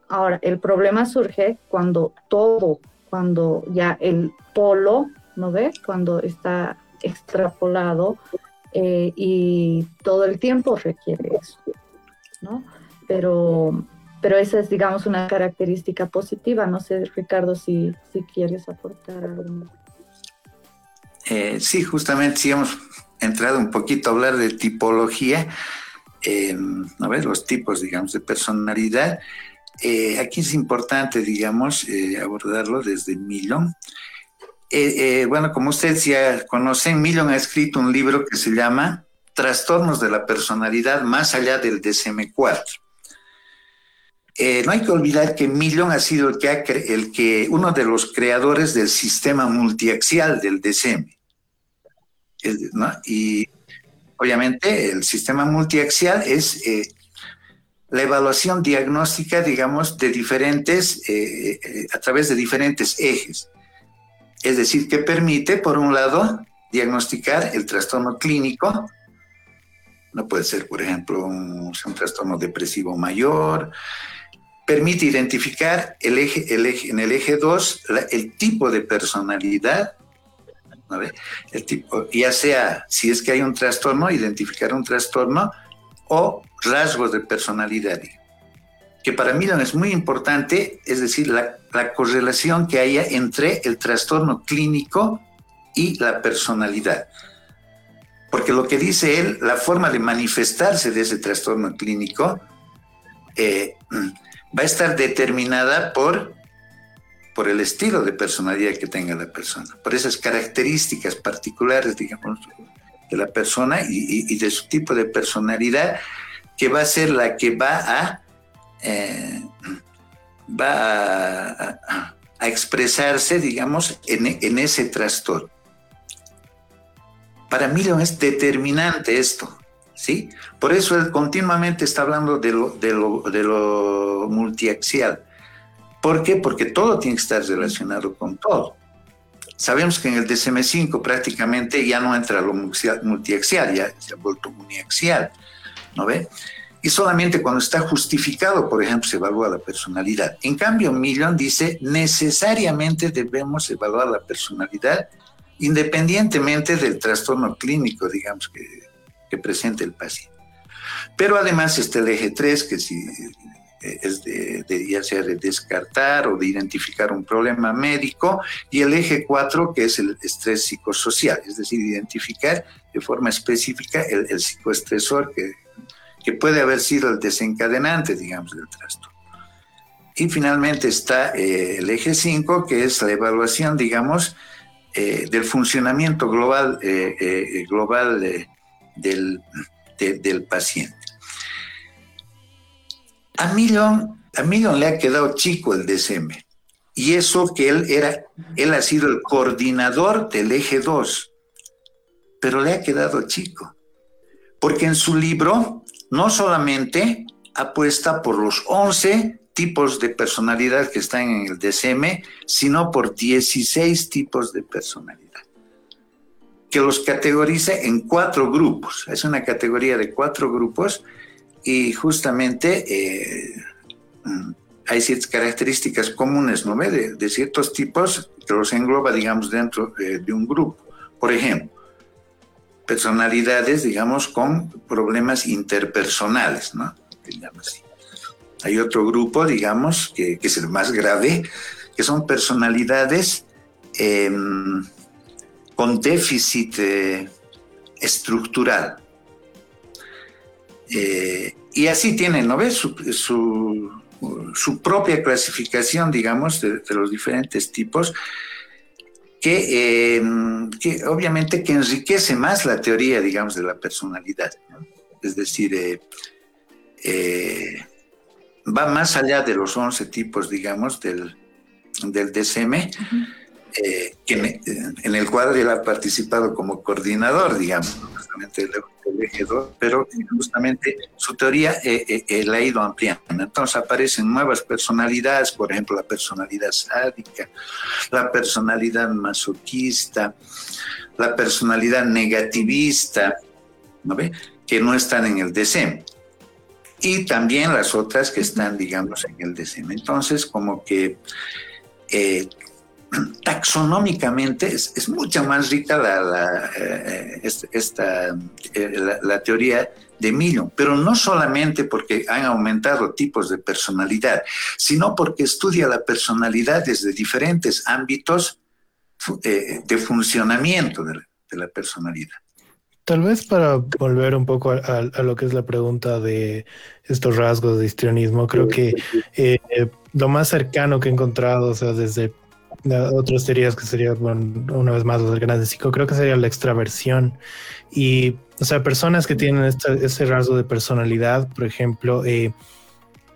Ahora, el problema surge cuando todo, cuando ya el polo, ¿no ves? Cuando está extrapolado eh, y todo el tiempo requiere eso, ¿no? Pero pero esa es, digamos, una característica positiva. No sé, Ricardo, si, si quieres aportar algo. Eh, sí, justamente sí hemos entrado un poquito a hablar de tipología, eh, a ver, los tipos, digamos, de personalidad. Eh, aquí es importante, digamos, eh, abordarlo desde Millon. bueno, como ustedes ya conocen, Millon ha escrito un libro que se llama Trastornos de la Personalidad más allá del DSM-4. Eh, no hay que olvidar que Millon ha sido el que, el que, uno de los creadores del sistema multiaxial del DCM. Y obviamente el sistema multiaxial es eh, la evaluación diagnóstica, digamos, de diferentes, eh, a través de diferentes ejes. Es decir, que permite, por un lado, diagnosticar el trastorno clínico, no puede ser, por ejemplo, un trastorno depresivo mayor, permite identificar el eje, en el eje 2 el tipo de personalidad, el tipo, ya sea si es que hay un trastorno, identificar un trastorno o rasgos de personalidad, que para mí es muy importante, es decir, la, la correlación que haya entre el trastorno clínico y la personalidad. Porque lo que dice él, la forma de manifestarse de ese trastorno clínico, eh, va a estar determinada por, por el estilo de personalidad que tenga la persona, por esas características particulares, digamos, de la persona y, de su tipo de personalidad, que va a ser la que va a, eh, va a, expresarse, digamos, en, ese trastorno. Para mí es determinante esto. ¿sí? Por eso él continuamente está hablando de lo, de lo multiaxial. ¿Por qué? Porque todo tiene que estar relacionado con todo. Sabemos que en el DSM-5 prácticamente ya no entra lo multiaxial, ya se ha vuelto uniaxial, ¿no ve? Y solamente cuando está justificado, por ejemplo, se evalúa la personalidad. En cambio, Millon dice, necesariamente debemos evaluar la personalidad independientemente del trastorno clínico, digamos, que que presente el paciente. Pero además está el eje 3, que si es de, ya sea de descartar o de identificar un problema médico, y el eje 4, que es el estrés psicosocial, es decir, identificar de forma específica el, psicoestresor que, que, puede haber sido el desencadenante, digamos, del trastorno. Y finalmente está eh, el eje 5, que es la evaluación, digamos, eh, del funcionamiento global, global del, del paciente. A Millon, a Millon le ha quedado chico el DSM. Y eso que él era, él ha sido el coordinador del eje 2, pero le ha quedado chico. Porque en su libro no solamente apuesta por los 11 tipos de personalidad que están en el DCM, sino por 16 tipos de personalidad, que los categoriza en cuatro grupos. Es una categoría de cuatro grupos y justamente eh, mm, hay ciertas características comunes, ¿no ve? De, ciertos tipos que los engloba, digamos, dentro de un grupo. Por ejemplo, personalidades, digamos, con problemas interpersonales, ¿no? Hay otro grupo, digamos, que, es el más grave, que son personalidades em, con déficit eh, estructural. Eh, y así tienen, ¿no ves? Su, propia clasificación, digamos, de, los diferentes tipos, em, que, obviamente que enriquece más la teoría, digamos, de la personalidad. Es decir, eh, va más allá de los 11 tipos, digamos, del, del DCM eh, en, el cual él ha participado como coordinador, digamos, justamente del, eje 2, pero justamente su teoría eh, eh, la ha ido ampliando. Entonces aparecen nuevas personalidades, por ejemplo, la personalidad sádica, la personalidad masoquista, la personalidad negativista, ¿no ve? que no están en el DCM y también las otras que están, digamos, en el DCM. Entonces, como que taxonómicamente es, mucho más rica la, eh, esta, eh, la, teoría de Millon, pero no solamente porque han aumentado tipos de personalidad, sino porque estudia la personalidad desde diferentes ámbitos eh, de funcionamiento de la, personalidad. Tal vez para volver un poco a, lo que es la pregunta de estos rasgos de histrionismo, creo que lo más cercano que he encontrado, o sea, desde otras teorías que sería, una vez más, los grandes psico, creo que sería la extraversión. Y, o sea, personas que tienen ese rasgo de personalidad, por ejemplo, eh,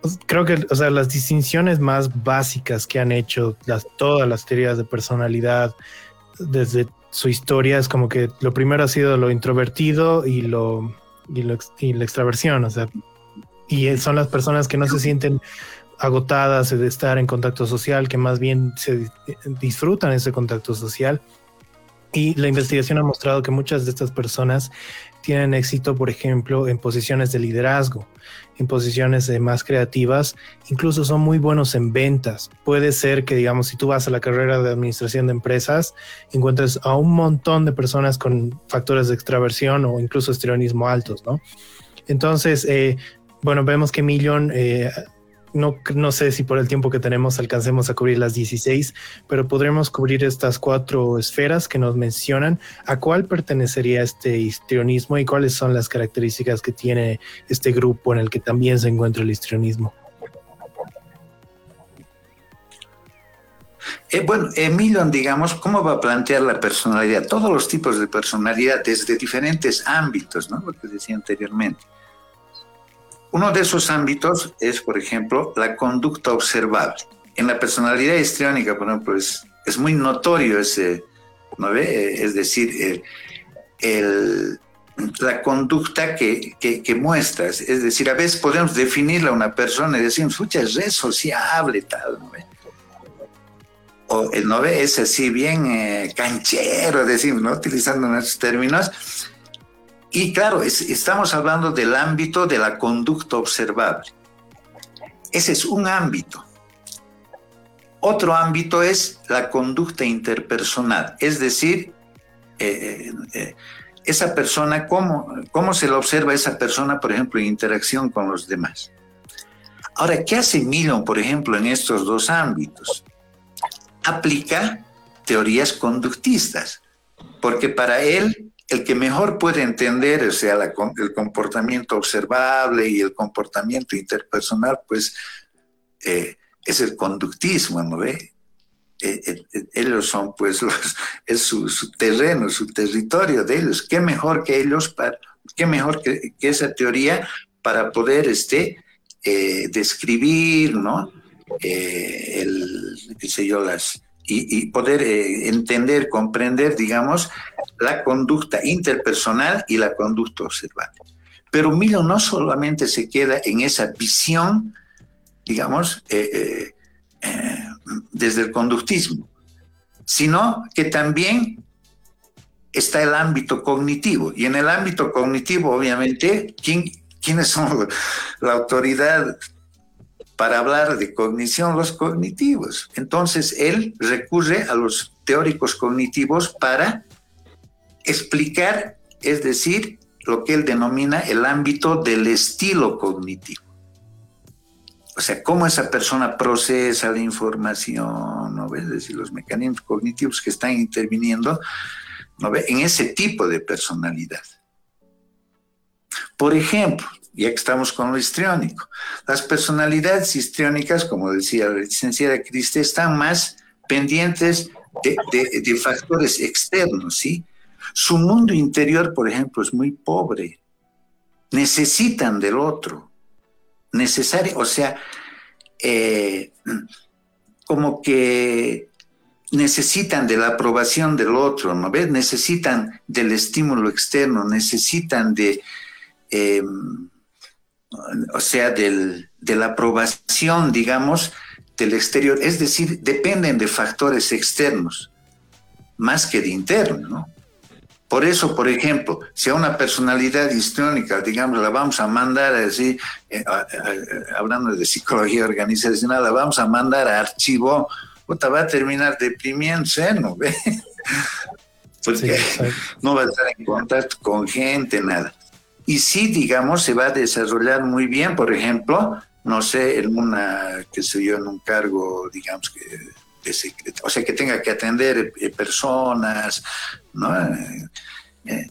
pues, creo que, o sea, las distinciones más básicas que han hecho todas las teorías de personalidad desde su historia es como que lo primero ha sido lo introvertido y lo, y, y la extraversión, o sea, y son las personas que no se sienten agotadas de estar en contacto social, que más bien se disfrutan ese contacto social. Y la investigación ha mostrado que muchas de estas personas tienen éxito, por ejemplo, en posiciones de liderazgo, en posiciones más creativas, incluso son muy buenos en ventas. Puede ser que, digamos, si tú vas a la carrera de administración de empresas, encuentres a un montón de personas con factores de extraversión o incluso estereonismo altos, ¿no? Entonces, eh, bueno, vemos que Millón eh, no, no sé si por el tiempo que tenemos alcancemos a cubrir las 16, pero podremos cubrir estas cuatro esferas que nos mencionan. ¿A cuál pertenecería este histrionismo y cuáles son las características que tiene este grupo en el que también se encuentra el histrionismo? Eh, bueno, Emilio, digamos, ¿cómo va a plantear la personalidad? Todos los tipos de personalidad desde diferentes ámbitos, ¿no? Lo que decía anteriormente. Uno de esos ámbitos es, por ejemplo, la conducta observable. En la personalidad histriónica, por ejemplo, es, es muy notorio ese, ¿no ve? Es decir, la conducta que, que, muestras. Es decir, a veces podemos definirla a una persona y decir, escucha, es red sociable, tal, ¿no ve? O el no ve es así bien eh, canchero, decimos, ¿no? Utilizando nuestros términos y claro, estamos hablando del ámbito de la conducta observable. Ese es un ámbito. Otro ámbito es la conducta interpersonal, es decir, eh, eh, eh, esa persona, ¿cómo, ¿cómo se la observa esa persona, por ejemplo, en interacción con los demás? Ahora, ¿qué hace Millon, por ejemplo, en estos dos ámbitos? Aplica teorías conductistas, porque para él el que mejor puede entender, sea, el comportamiento observable y el comportamiento interpersonal, pues eh, es el conductismo, ¿no ve? Eh, eh, ellos son, pues, es su, terreno, su territorio de ellos. ¿Qué mejor que ellos, para, qué mejor que, esa teoría para poder este, describir, ¿no? el, qué sé yo, las, y, poder entender, comprender, digamos, la conducta interpersonal y la conducta observable. Pero Milo no solamente se queda en esa visión digamos, eh, eh, desde el conductismo, sino que también está el ámbito cognitivo. Y en el ámbito cognitivo, obviamente, ¿quién, ¿quiénes son la autoridad para hablar de cognición? Los cognitivos. Entonces, él recurre a los teóricos cognitivos para explicar, es decir, lo que él denomina el ámbito del estilo cognitivo. O sea, cómo esa persona procesa la información, ¿no ves? Es decir, los mecanismos cognitivos que están interviniendo ¿no ve? en ese tipo de personalidad. Por ejemplo, ya que estamos con lo histriónico, las personalidades histriónicas, como decía la licenciada Cristi, están más pendientes de, de, factores externos, ¿sí? Su mundo interior, por ejemplo, es muy pobre. Necesitan del otro. Necesario, o sea, eh, como que necesitan de la aprobación del otro, ¿no ves? Necesitan del estímulo externo, necesitan de, em, o sea, del, de la aprobación, digamos, del exterior. Es decir, dependen de factores externos, más que de interno, ¿no? Por eso, por ejemplo, si a una personalidad histriónica, digamos, la vamos a mandar así, eh, hablando de psicología organizacional, la vamos a mandar a archivo, puta, va a terminar deprimiéndose, ¿no ve? Porque no va a estar en contacto con gente, nada. Y sí, digamos, se va a desarrollar muy bien, por ejemplo, no sé, en una, que sé yo, en un cargo, digamos, que o sea, que tenga que atender eh, personas, ¿no? Eh, eh,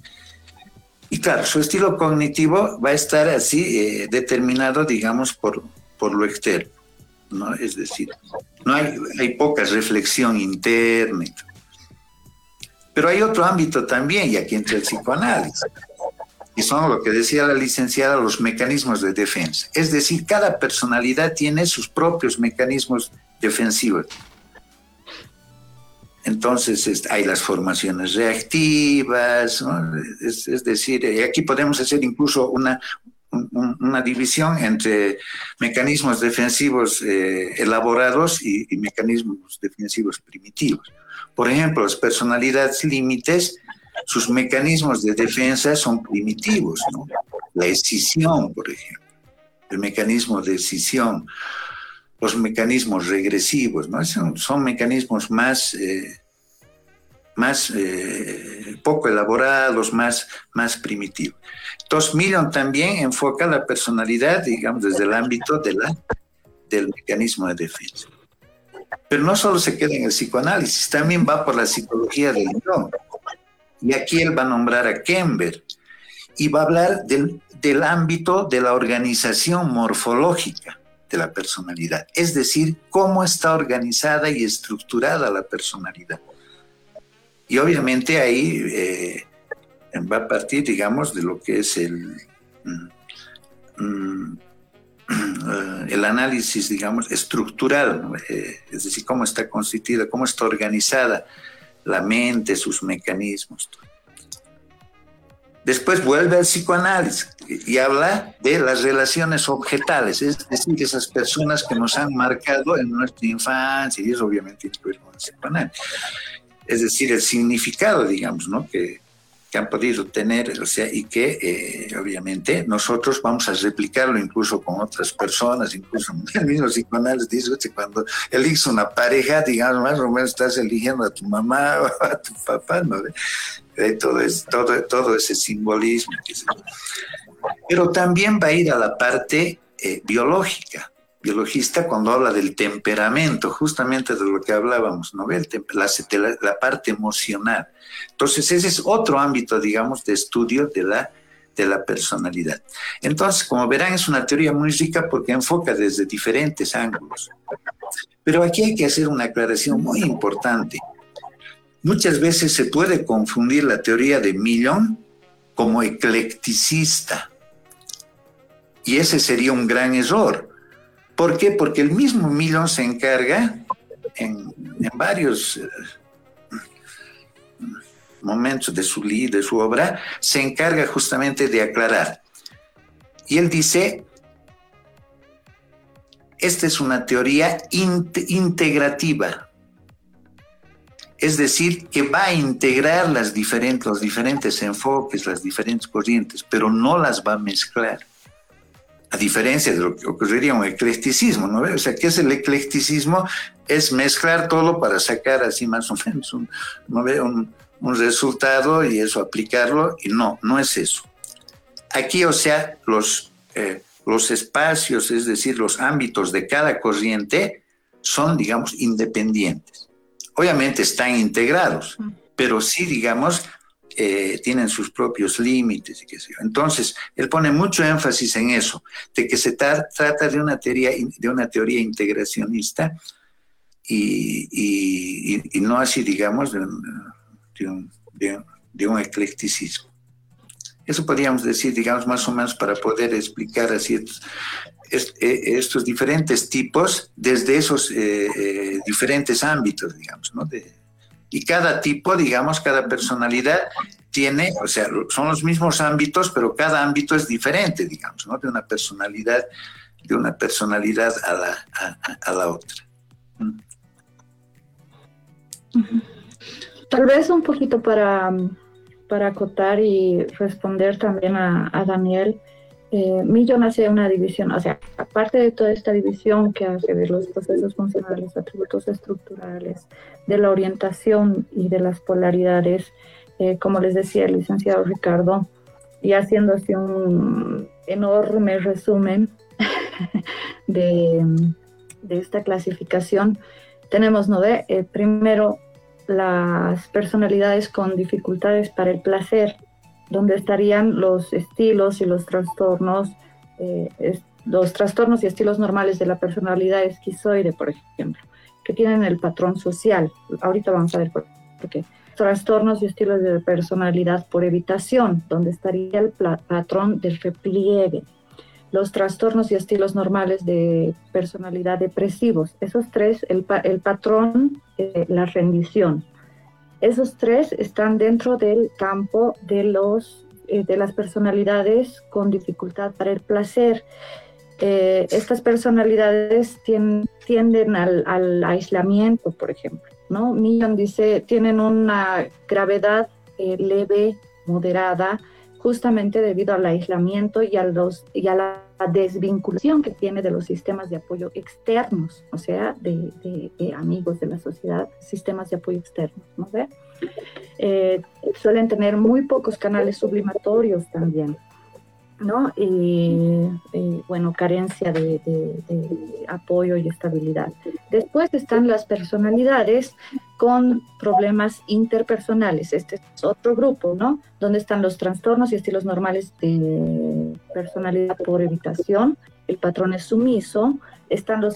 y claro, su estilo cognitivo va a estar así determinado, digamos, por, por lo externo, ¿no? Es decir, no hay, hay poca reflexión interna. Pero hay otro ámbito también, y aquí entra el psicoanálisis, y son lo que decía la licenciada, los mecanismos de defensa. Es decir, cada personalidad tiene sus propios mecanismos defensivos. Entonces hay las formaciones reactivas, es, decir, eh, aquí podemos hacer incluso una, una división entre mecanismos defensivos eh, elaborados y, mecanismos defensivos primitivos. Por ejemplo, las personalidades límites, sus mecanismos de defensa son primitivos, La escisión, por ejemplo, el mecanismo de escisión los mecanismos regresivos, ¿no? Son, mecanismos más, eh, más eh, poco elaborados, más, más primitivos. Entonces, Millon también enfoca la personalidad, digamos, desde el ámbito de la, del mecanismo de defensa. Pero no solo se queda en el psicoanálisis, también va por la psicología del Millon. Y aquí él va a nombrar a Kember y va a hablar del, del ámbito de la organización morfológica de la personalidad, es decir, cómo está organizada y estructurada la personalidad. Y obviamente ahí eh, va a partir, digamos, de lo que es el, mm, mm, el análisis, digamos, estructural, eh, es decir, cómo está constituida, cómo está organizada la mente, sus mecanismos. Después vuelve al psicoanálisis y habla de las relaciones objetales, es decir, esas personas que nos han marcado en nuestra infancia, y eso obviamente incluye el psicoanálisis. Es decir, el significado, digamos, ¿no? que, que han podido tener, o sea, y que eh, obviamente nosotros vamos a replicarlo incluso con otras personas, incluso el mismo psicoanálisis dice, cuando eliges una pareja, digamos, más o menos estás eligiendo a tu mamá o a tu papá, ¿no? todo, todo, todo ese simbolismo. Pero también va a ir a la parte eh, biológica. Biologista cuando habla del temperamento, justamente de lo que hablábamos, ¿no? la, la, parte emocional. Entonces, ese es otro ámbito, digamos, de estudio de la, de la personalidad. Entonces, como verán, es una teoría muy rica porque enfoca desde diferentes ángulos. Pero aquí hay que hacer una aclaración muy importante. Muchas veces se puede confundir la teoría de Millon como eclecticista. Y ese sería un gran error. ¿Por qué? Porque el mismo Millon se encarga en, varios eh, momentos de su, de su obra, se encarga justamente de aclarar. Y él dice, esta es una teoría integrativa, es decir, que va a integrar las diferentes, los diferentes enfoques, las diferentes corrientes, pero no las va a mezclar. A diferencia de lo que ocurriría un eclecticismo, ¿no? O sea, ¿qué es el eclecticismo? Es mezclar todo para sacar así más o menos un, ¿no un, un resultado y eso aplicarlo, y no, no es eso. Aquí, o sea, los, eh, los espacios, es decir, los ámbitos de cada corriente son, digamos, independientes. Obviamente están integrados, pero sí, digamos, eh, tienen sus propios límites. Y qué sé yo. Entonces, él pone mucho énfasis en eso, de que se trata de una teoría, de una teoría integracionista y, y, no así, digamos, de un, de un eclecticismo. Eso podríamos decir, digamos, más o menos para poder explicar así eh, estos diferentes tipos desde esos eh, eh, diferentes ámbitos, digamos, ¿no? Y cada tipo, digamos, cada personalidad tiene, o sea, son los mismos ámbitos, pero cada ámbito es diferente, digamos, ¿no? De una personalidad, de una personalidad a la, a, la otra. Tal vez un poquito para para acotar y responder también a, Daniel, eh, Millon hace una división, o sea, aparte de toda esta división que hace de los procesos funcionales, atributos estructurales, de la orientación y de las polaridades, eh, como les decía el licenciado Ricardo, y haciendo así un enorme resumen de, esta clasificación, tenemos, ¿no ve? Eh, primero, las personalidades con dificultades para el placer, donde estarían los estilos y los trastornos, eh, los trastornos y estilos normales de la personalidad esquizoide, por ejemplo, que tienen el patrón social. Ahorita vamos a ver por, qué. Trastornos y estilos de personalidad por evitación, donde estaría el patrón del repliegue. Los trastornos y estilos normales de personalidad depresivos. Esos tres, el, el patrón eh, la rendición. Esos tres están dentro del campo de, los, eh, de las personalidades con dificultad para el placer. Eh, estas personalidades tienden al, aislamiento, por ejemplo. ¿no? Millon dice, tienen una gravedad leve, moderada, justamente debido al aislamiento y a, los, y a la desvinculación que tiene de los sistemas de apoyo externos, o sea, de, amigos de la sociedad, sistemas de apoyo externos, ¿no eh, suelen tener muy pocos canales sublimatorios también. ¿No? Y, bueno, carencia de, apoyo y estabilidad. Después están las personalidades con problemas interpersonales. Este es otro grupo, ¿no? Donde están los trastornos y estilos normales de personalidad por evitación. El patrón es sumiso. Están los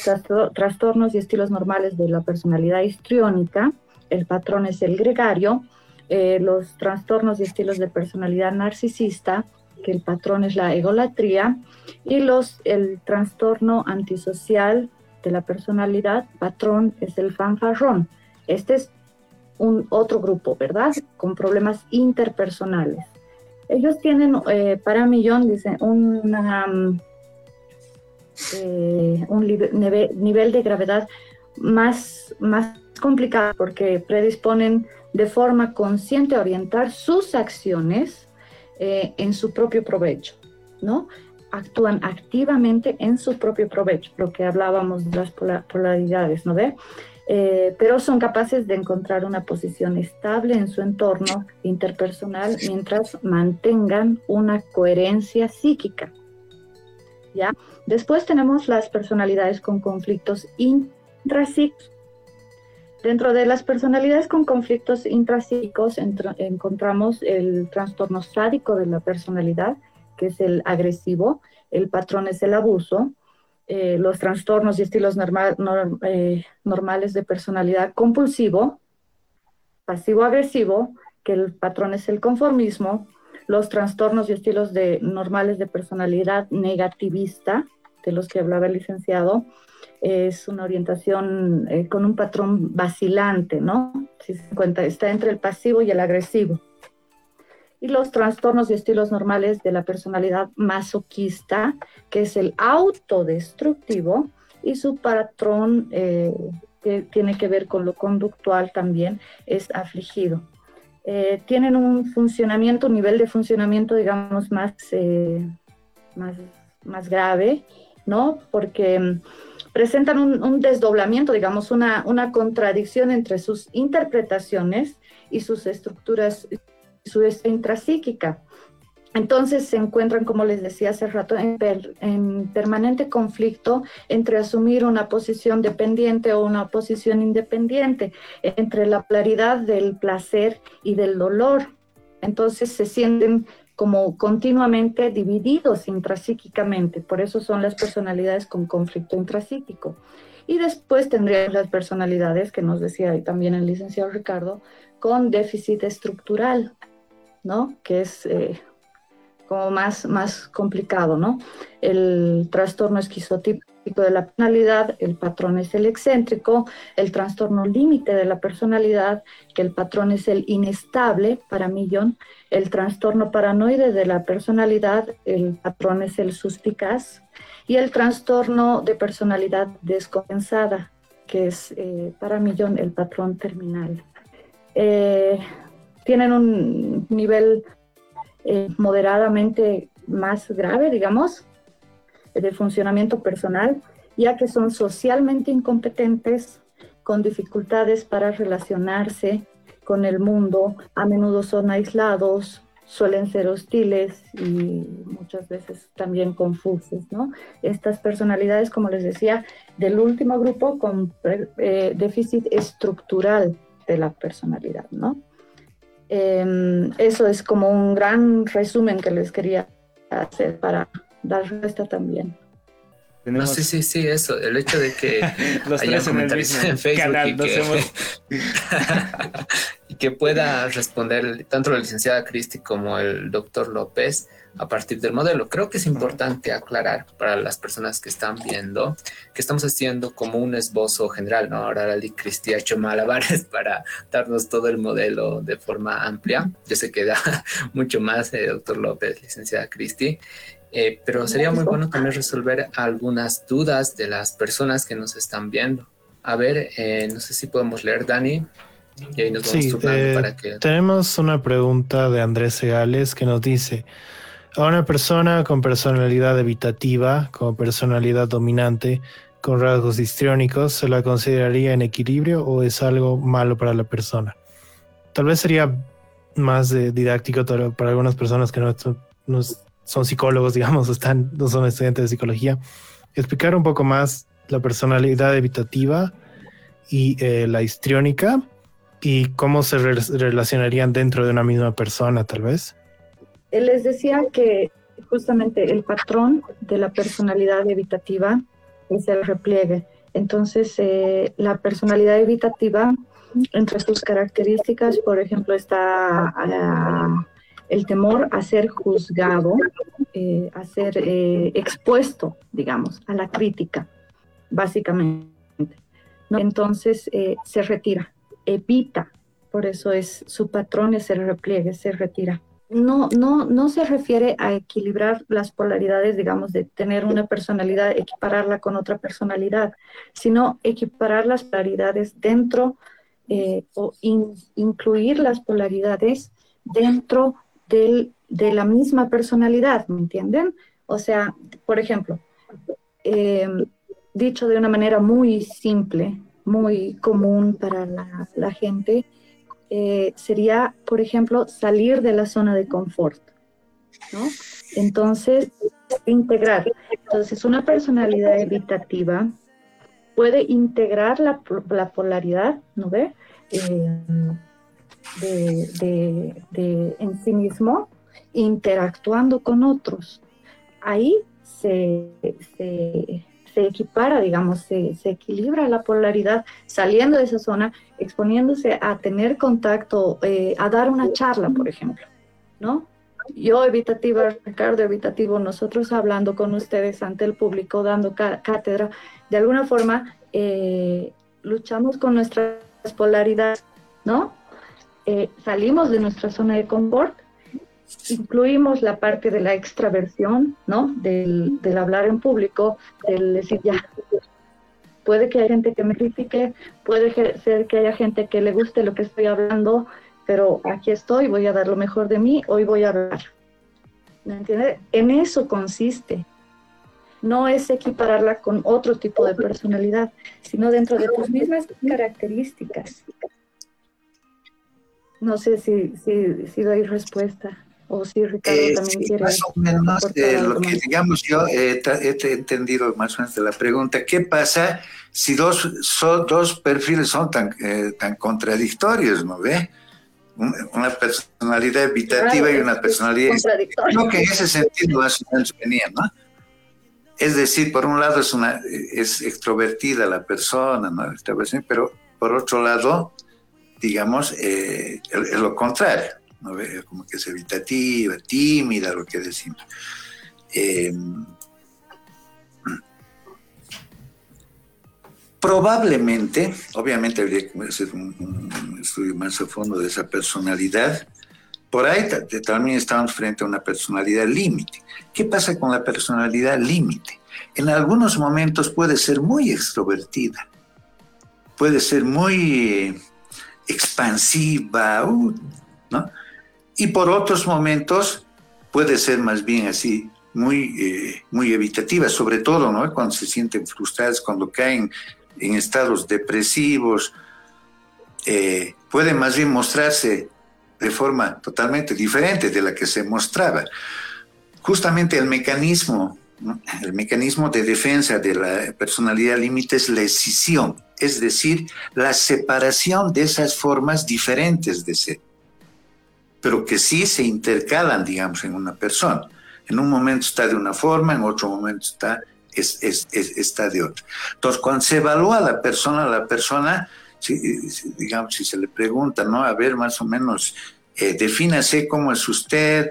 trastornos y estilos normales de la personalidad histriónica. El patrón es el gregario. Eh, los trastornos y estilos de personalidad narcisista, que el patrón es la egolatría, y los, el trastorno antisocial de la personalidad, patrón es el fanfarrón. Este es un otro grupo, ¿verdad? Con problemas interpersonales. Ellos tienen, eh, para Millón, dicen, una, eh, un nivel, de gravedad más, más complicado porque predisponen de forma consciente a orientar sus acciones eh, en su propio provecho, ¿no? Actúan activamente en su propio provecho, lo que hablábamos de las polaridades, ¿no ve? Eh, pero son capaces de encontrar una posición estable en su entorno interpersonal mientras mantengan una coherencia psíquica. ¿ya? Después tenemos las personalidades con conflictos intrapsíquicos Dentro de las personalidades con conflictos intrapsíquicos encontramos el trastorno sádico de la personalidad, que es el agresivo, el patrón es el abuso, eh, los trastornos y estilos eh, normales de personalidad compulsivo, pasivo-agresivo, que el patrón es el conformismo, los trastornos y estilos de, normales de personalidad negativista, de los que hablaba el licenciado, es una orientación eh, con un patrón vacilante, ¿no? Si se cuenta, está entre el pasivo y el agresivo. Y los trastornos y estilos normales de la personalidad masoquista, que es el autodestructivo, y su patrón, eh, que tiene que ver con lo conductual también, es afligido. Eh, tienen un funcionamiento, un nivel de funcionamiento, digamos, más, más, más, grave, ¿no? Porque mm, presentan un, desdoblamiento, digamos, una, una contradicción entre sus interpretaciones y sus estructuras, su intrapsíquica. Entonces se encuentran, como les decía hace rato, en, permanente conflicto entre asumir una posición dependiente o una posición independiente, entre la claridad del placer y del dolor. Entonces se sienten como continuamente divididos intrapsíquicamente, por eso son las personalidades con conflicto intrapsíquico. Y después tendríamos las personalidades, que nos decía también el licenciado Ricardo, con déficit estructural, ¿no? Que es eh, como más, más complicado, ¿no? El trastorno esquizotípico de la personalidad, el patrón es el excéntrico, el trastorno límite de la personalidad, que el patrón es el inestable para Millón, el trastorno paranoide de la personalidad, el patrón es el suspicaz, y el trastorno de personalidad descompensada, que es eh, para Millón el patrón terminal. Eh, tienen un nivel eh, moderadamente más grave, digamos, de funcionamiento personal, ya que son socialmente incompetentes, con dificultades para relacionarse con el mundo, a menudo son aislados, suelen ser hostiles y muchas veces también confusos, ¿no? Estas personalidades, como les decía, del último grupo con eh, déficit estructural de la personalidad, ¿no? Em, eso es como un gran resumen que les quería hacer para dar respuesta también. No, sí, sí, sí, eso, el hecho de que haya comentarios en, Facebook y, que, pueda responder tanto la licenciada Cristi como el doctor López a partir del modelo. Creo que es importante aclarar para las personas que están viendo que estamos haciendo como un esbozo general, ¿no? Ahora la Cristi ha hecho malabares para darnos todo el modelo de forma amplia. Yo sé que da mucho más, eh, doctor López, licenciada Cristi. Eh, pero sería muy bueno también resolver algunas dudas de las personas que nos están viendo. A ver, eh, no sé si podemos leer, Dani. Y ahí nos vamos sí, para que... Tenemos una pregunta de Andrés Segales que nos dice, a una persona con personalidad evitativa, como personalidad dominante, con rasgos histriónicos, ¿se la consideraría en equilibrio o es algo malo para la persona? Tal vez sería más didáctico para algunas personas que no, son psicólogos, digamos, están, no son estudiantes de psicología, explicar un poco más la personalidad evitativa y eh, la histriónica y cómo se relacionarían dentro de una misma persona, tal vez les decía que justamente el patrón de la personalidad evitativa es el repliegue. Entonces, eh, la personalidad evitativa, entre sus características, por ejemplo, está ah, el temor a ser juzgado, eh, a ser eh, expuesto, digamos, a la crítica, básicamente. Entonces, se retira, evita, por eso es su patrón es el repliegue, se retira no, no, no se refiere a equilibrar las polaridades, digamos, de tener una personalidad, equipararla con otra personalidad, sino equiparar las polaridades dentro eh, o incluir las polaridades dentro del, de la misma personalidad, ¿me entienden? O sea, por ejemplo, eh, dicho de una manera muy simple, muy común para la, la gente, eh, sería, por ejemplo, salir de la zona de confort, ¿no? Entonces, integrar. Entonces, una personalidad evitativa puede integrar la, polaridad, ¿no ve? Eh, de, en sí mismo, interactuando con otros. Ahí se, se equipara, digamos, se, equilibra la polaridad saliendo de esa zona, exponiéndose a tener contacto, eh, a dar una charla, por ejemplo, ¿no? Yo evitativa, Ricardo evitativo, nosotros hablando con ustedes ante el público, dando cátedra, de alguna forma eh, luchamos con nuestras polaridades, ¿no? Eh, salimos de nuestra zona de confort incluimos la parte de la extraversión, ¿no? Del, hablar en público, del decir ya, Puede que haya gente que me critique, puede ser que haya gente que le guste lo que estoy hablando, pero aquí estoy, voy a dar lo mejor de mí, hoy voy a hablar. ¿Me entiendes? En eso consiste. No es equipararla con otro tipo de personalidad, sino dentro de tus mismas características. No sé si, si, si doy respuesta. O si Ricardo eh, también quiere. Más o menos eh, lo que digamos yo he entendido más o menos de la pregunta. ¿Qué pasa si dos, son, dos perfiles son tan, eh, tan contradictorios, ¿no ve? Una personalidad evitativa y una personalidad. Creo que en ese sentido más o menos venía, ¿no? Es decir, por un lado es, una, es extrovertida la persona, ¿no? pero por otro lado, digamos, es lo contrario ¿no? como que es evitativa, tímida, lo que decimos. Eh, probablemente, obviamente habría que hacer un, estudio más a fondo de esa personalidad, por ahí también estamos frente a una personalidad límite. ¿Qué pasa con la personalidad límite? En algunos momentos puede ser muy extrovertida, puede ser muy expansiva, uh, ¿no? Y por otros momentos puede ser más bien así, muy, eh, muy evitativa, sobre todo ¿no? cuando se sienten frustradas, cuando caen en estados depresivos, eh, puede más bien mostrarse de forma totalmente diferente de la que se mostraba. Justamente el mecanismo, el mecanismo de defensa de la personalidad límite es la escisión, es decir, la separación de esas formas diferentes de ser pero que sí se intercalan, digamos, en una persona. En un momento está de una forma, en otro momento está, es, es, está de otra. Entonces, cuando se evalúa a la persona, la persona, digamos, si se le pregunta, ¿no? A ver, más o menos, eh, defínase cómo es usted.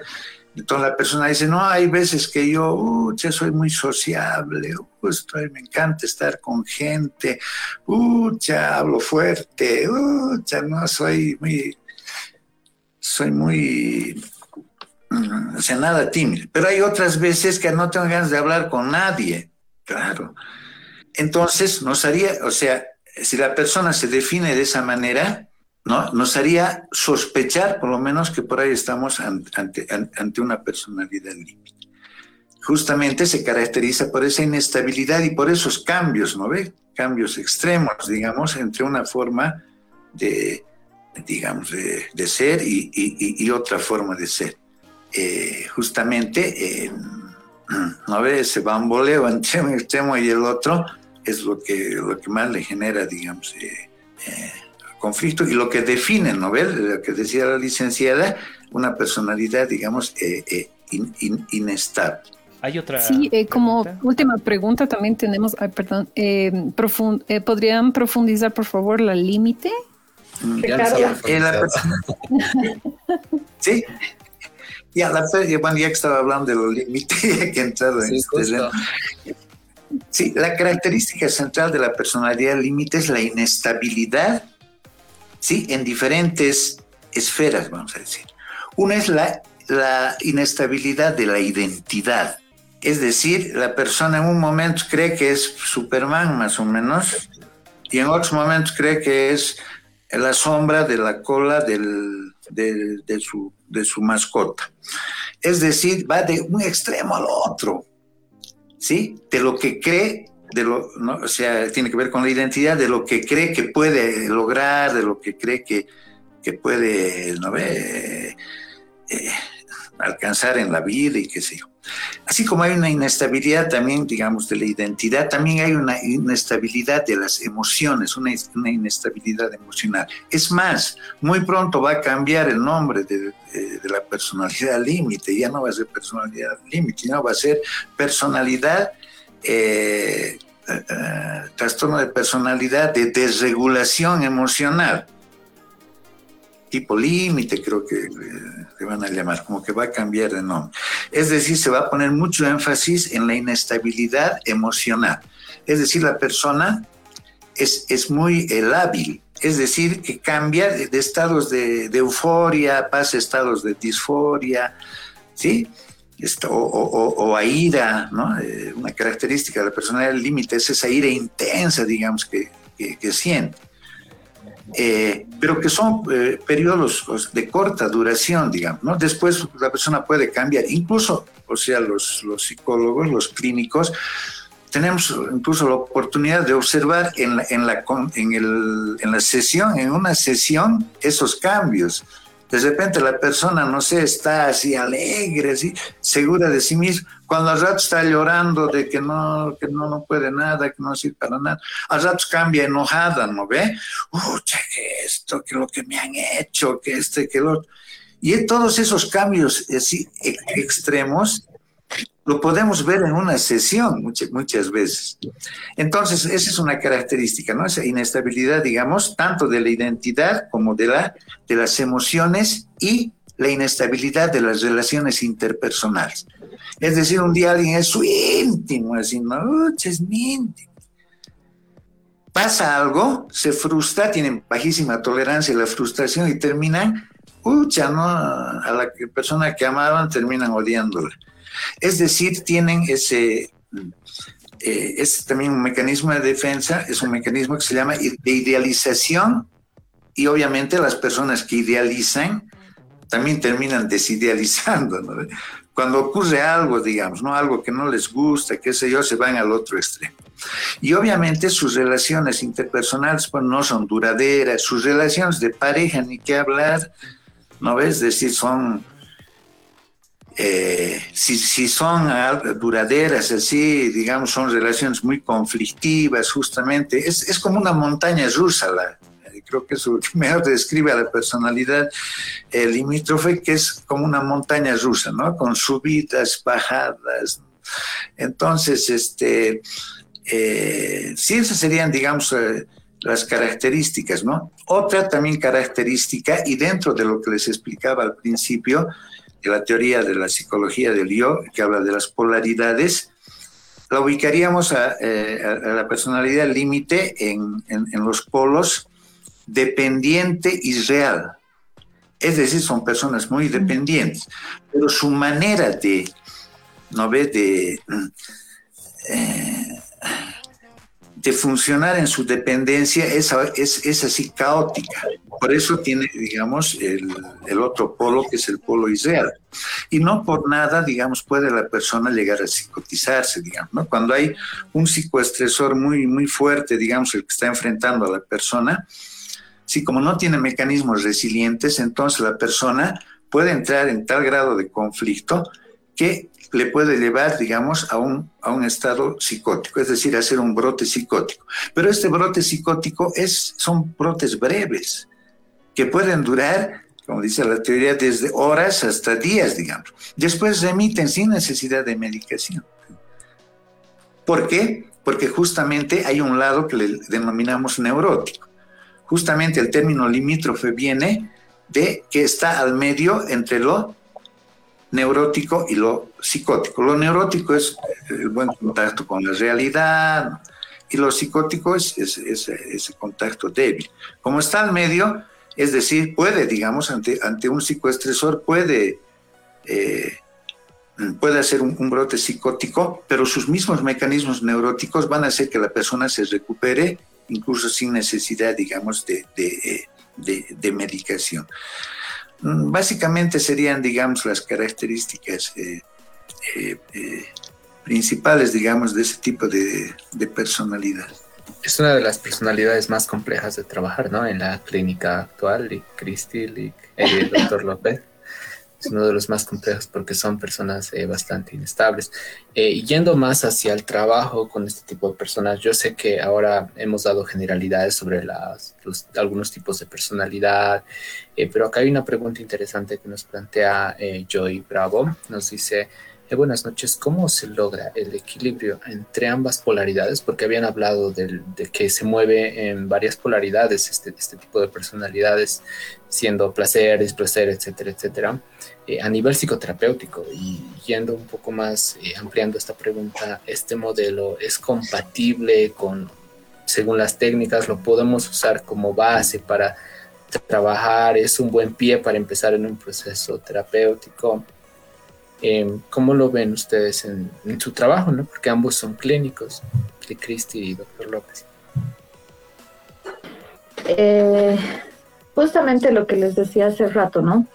Entonces la persona dice, no, hay veces que yo, uh, soy muy sociable, uh, estoy, me encanta estar con gente, uh, ya hablo fuerte, ya no soy muy soy muy, mm, nada tímido. Pero hay otras veces que no tengo ganas de hablar con nadie, claro. Entonces, nos haría, o sea, si la persona se define de esa manera, ¿no? Nos haría sospechar, por lo menos, que por ahí estamos ante, ante una personalidad límite. Justamente se caracteriza por esa inestabilidad y por esos cambios, ¿no ve? Cambios extremos, digamos, entre una forma de, digamos, de, ser y, otra forma de ser. Eh, justamente, eh, ¿no ve? Ese bamboleo entre un extremo y el otro es lo que, lo que más le genera, digamos, eh, eh, conflicto y lo que define, ¿no ve? Lo que decía la licenciada, una personalidad, digamos, inestable. Hay otra. Sí, como última pregunta también tenemos, ay, perdón, ¿podrían profundizar por favor la límite? sí, ya, la, bueno, ya que estaba hablando de los límites, que he entrado en este Sí, la característica central de la personalidad límite es la inestabilidad, ¿sí? En diferentes esferas, vamos a decir. Una es la, la inestabilidad de la identidad. Es decir, la persona en un momento cree que es Superman, más o menos, y en otros momentos cree que es la sombra de la cola del, de, su, de su mascota. Es decir, va de un extremo al otro, ¿sí? De lo que cree, de lo, o sea, tiene que ver con la identidad, de lo que cree que puede lograr, de lo que cree que, que puede, ¿no ve? Eh, alcanzar en la vida y qué sé yo. Así como hay una inestabilidad también, digamos, de la identidad, también hay una inestabilidad de las emociones, una, inestabilidad emocional. Es más, muy pronto va a cambiar el nombre de, la personalidad límite, ya no va a ser personalidad límite, ya va a ser personalidad, eh, eh, eh, trastorno de personalidad de desregulación emocional tipo límite, creo que le van a llamar, como que va a cambiar de nombre. Es decir, se va a poner mucho énfasis en la inestabilidad emocional. Es decir, la persona es, es muy hábil, es decir, que cambia de, estados de, euforia, pasa estados de disforia, ¿sí? Esto, o, a ira, ¿no? Eh, una característica de la personalidad límite es esa ira intensa, digamos, que, que, siente. Eh, pero que son eh, periodos de corta duración, digamos, ¿no? Después la persona puede cambiar, incluso, o sea, los, los psicólogos, los clínicos, tenemos incluso la oportunidad de observar en la, en la, en el, en la sesión, en una sesión, esos cambios de repente la persona, no sé, está así alegre, así, segura de sí misma, cuando al rato está llorando de que no, que no, no puede nada, que no sirve para nada, al rato cambia enojada, ¿no ve? Uy, que esto, que lo que me han hecho, que este, que lo otro. Y todos esos cambios así e, extremos lo podemos ver en una sesión muchas, muchas veces. Entonces, esa es una característica, ¿no? Esa inestabilidad, digamos, tanto de la identidad como de, la, de las emociones y la inestabilidad de las relaciones interpersonales. Es decir, un día alguien es su íntimo, así, no, es mi íntimo. Pasa algo, se frustra, tienen bajísima tolerancia a la frustración y terminan, ucha, ¿no? A la persona que amaban terminan odiándola. Es decir, tienen ese, eh, es también un mecanismo de defensa, es un mecanismo que se llama de idealización y obviamente las personas que idealizan también terminan desidealizando. Cuando ocurre algo, digamos, ¿no? algo que no les gusta, qué sé yo, se van al otro extremo. Y obviamente sus relaciones interpersonales pues, no son duraderas, sus relaciones de pareja, ni qué hablar, ¿no ves? Es decir, son eh, si, si, son duraderas, así, digamos, son relaciones muy conflictivas, justamente, es, es como una montaña rusa, la, eh, creo que eso mejor describe a la personalidad el limítrofe, que es como una montaña rusa, ¿no? Con subidas, bajadas. Entonces, este, eh, sí, esas serían, digamos, las características, ¿no? Otra también característica, y dentro de lo que les explicaba al principio, de la teoría de la psicología del yo, que habla de las polaridades, la ubicaríamos a, eh, la personalidad límite en, los polos dependiente y real. Es decir, son personas muy dependientes, pero su manera de, ¿no ve?, de, eh, de funcionar en su dependencia es, es, es así caótica. Por eso tiene, digamos, el, otro polo que es el polo ideal. Y no por nada, digamos, puede la persona llegar a psicotizarse, digamos, ¿no? Cuando hay un psicoestresor muy, muy fuerte, digamos, el que está enfrentando a la persona, si como no tiene mecanismos resilientes, entonces la persona puede entrar en tal grado de conflicto que le puede llevar, digamos, a un, a un estado psicótico, es decir, a hacer un brote psicótico. Pero este brote psicótico es, son brotes breves que pueden durar, como dice la teoría, desde horas hasta días, digamos. Después remiten sin necesidad de medicación. ¿Por qué? Porque justamente hay un lado que le denominamos neurótico. Justamente el término limítrofe viene de que está al medio entre lo neurótico y lo psicótico. Lo neurótico es el buen contacto con la realidad y lo psicótico es, ese contacto débil. Como está al medio, es decir, puede, digamos, ante, ante un psicoestresor, puede, eh, puede hacer un, brote psicótico, pero sus mismos mecanismos neuróticos van a hacer que la persona se recupere, incluso sin necesidad, digamos, de, de, medicación. Mm, básicamente serían, digamos, las características eh, eh, principales, digamos, de ese tipo de personalidad es una de las personalidades más complejas de trabajar, ¿no? En la clínica actual, y Cristi, y el doctor López. Es uno de los más complejos porque son personas eh, bastante inestables. Eh, yendo más hacia el trabajo con este tipo de personas, yo sé que ahora hemos dado generalidades sobre las, algunos tipos de personalidad, eh, pero acá hay una pregunta interesante que nos plantea Joy Bravo. Nos dice, buenas noches. ¿Cómo se logra el equilibrio entre ambas polaridades? Porque habían hablado de que se mueve en varias polaridades este, este tipo de personalidades, siendo placer, displacer, etcétera, etcétera, eh, a nivel psicoterapéutico. Y yendo un poco más, eh, ampliando esta pregunta, ¿este modelo es compatible con, según las técnicas, lo podemos usar como base para trabajar? ¿Es un buen pie para empezar en un proceso terapéutico? Em, ¿Cómo lo ven ustedes en, su trabajo? ¿no? Porque ambos son clínicos, de Cristi y doctor López. Eh, justamente lo que les decía hace rato, ¿no?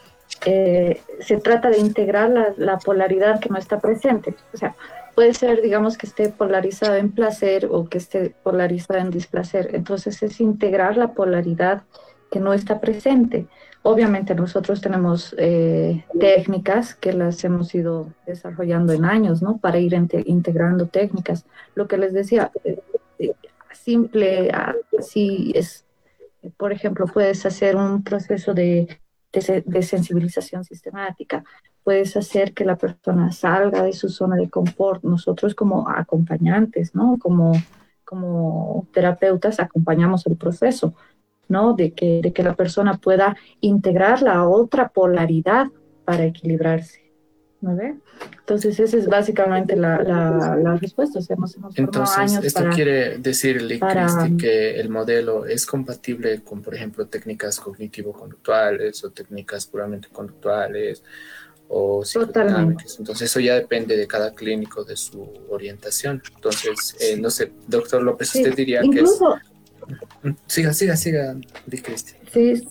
Eh, se trata de integrar la, la, polaridad que no está presente. O sea, puede ser, digamos, que esté polarizado en placer o que esté polarizado en displacer. Entonces es integrar la polaridad que no está presente. Obviamente nosotros tenemos eh, técnicas que las hemos ido desarrollando en años, ¿no? Para ir integrando técnicas. Lo que les decía, eh, eh, simple, así es, por ejemplo, puedes hacer un proceso de, de, sensibilización sistemática, puedes hacer que la persona salga de su zona de confort. Nosotros como acompañantes, ¿no? Como, como terapeutas acompañamos el proceso ¿no? De que, de que la persona pueda integrar la otra polaridad para equilibrarse. ¿No ve? Entonces, esa es básicamente la, la, respuesta. hemos, Entonces, esto quiere decirle, Cristi, que el modelo es compatible con, por ejemplo, técnicas cognitivo-conductuales o técnicas puramente conductuales o psicodinámicas. Entonces, eso ya depende de cada clínico, de su orientación. Entonces, eh, no sé, doctor López, usted diría que es Siga, siga, siga, Sí,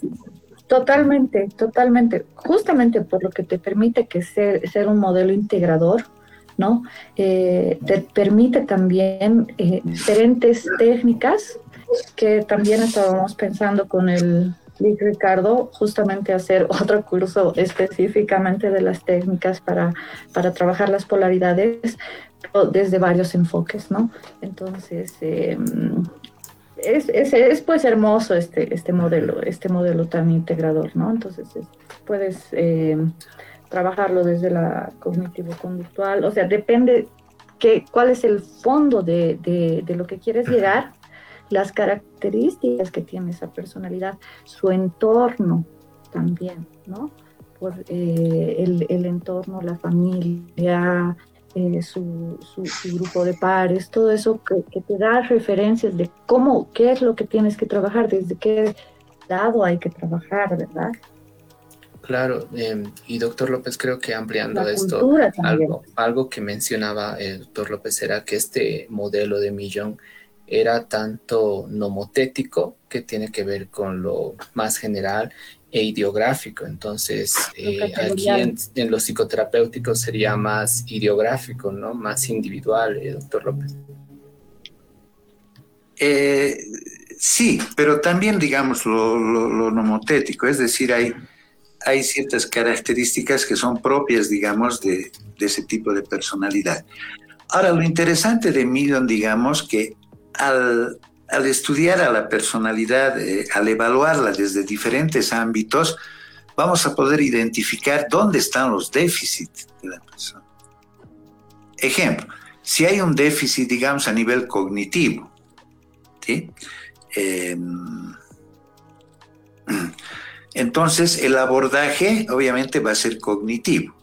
totalmente, totalmente. Justamente por lo que te permite que ser, ser un modelo integrador, ¿no? Eh, te permite también eh, diferentes técnicas que también estábamos pensando con el Ricardo, justamente hacer otro curso específicamente de las técnicas para, para trabajar las polaridades desde varios enfoques, ¿no? Entonces, eh, es, es, es, pues hermoso este, este modelo, este modelo tan integrador, ¿no? Entonces puedes eh, trabajarlo desde la cognitivo-conductual, o sea, depende que, cuál es el fondo de, de, lo que quieres llegar, las características que tiene esa personalidad, su entorno también, ¿no? Por eh, el, el entorno, la familia, eh, su, su, grupo de pares, todo eso que, te da referencias de cómo, qué es lo que tienes que trabajar, desde qué lado hay que trabajar, ¿verdad? Claro, em, y doctor López, creo que ampliando esto, algo, algo que mencionaba el doctor López era que este modelo de millón era tanto nomotético, que tiene que ver con lo más general, e ideográfico. Entonces, eh, aquí en, los psicoterapéuticos sería más ideográfico, ¿no? Más individual, eh, doctor López. Eh, sí, pero también, digamos, lo, nomotético, es decir, hay, hay ciertas características que son propias, digamos, de, de ese tipo de personalidad. Ahora, lo interesante de Millon, digamos, que al, estudiar a la personalidad, eh, al evaluarla desde diferentes ámbitos, vamos a poder identificar dónde están los déficits de la persona. Ejemplo, si hay un déficit, digamos, a nivel cognitivo, em, entonces el abordaje obviamente va a ser cognitivo.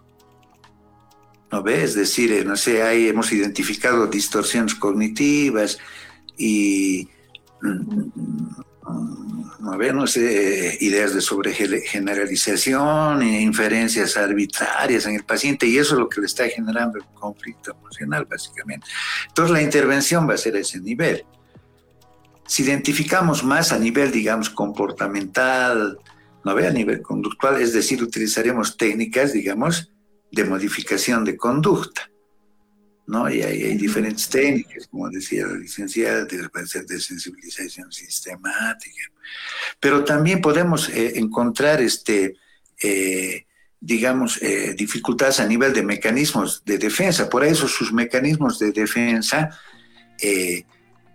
¿No ves? Es decir, eh, no sé, ahí hemos identificado distorsiones cognitivas, y a ver, no sé, ideas de sobregeneralización, inferencias arbitrarias en el paciente, y eso es lo que le está generando el conflicto emocional, básicamente. Entonces, la intervención va a ser a ese nivel. Si identificamos más a nivel, digamos, comportamental, no ve a nivel conductual, es decir, utilizaremos técnicas, digamos, de modificación de conducta. ¿No? Y hay, diferentes técnicas, como decía la licenciada, de, de sensibilización sistemática. Pero también podemos eh, encontrar, este, eh, digamos, eh, dificultades a nivel de mecanismos de defensa. Por eso sus mecanismos de defensa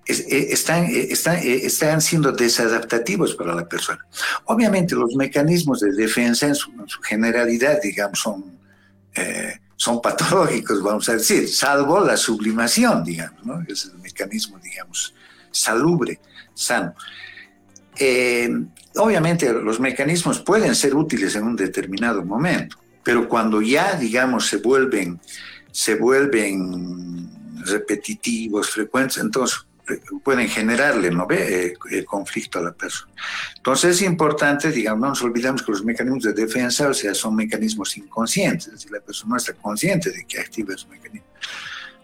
están, están, están siendo desadaptativos para la persona. Obviamente los mecanismos de defensa en su, en su generalidad, digamos, son son patológicos, vamos a decir, salvo la sublimación, digamos, ¿no? Es el mecanismo, digamos, salubre, sano. Eh, obviamente los mecanismos pueden ser útiles en un determinado momento, pero cuando ya, digamos, se vuelven, se vuelven repetitivos, frecuentes, entonces pueden generarle, ¿no ve? Eh, conflicto a la persona. Entonces es importante, digamos, no nos olvidemos que los mecanismos de defensa, o sea, son mecanismos inconscientes, es decir, la persona no está consciente de que activa esos mecanismos.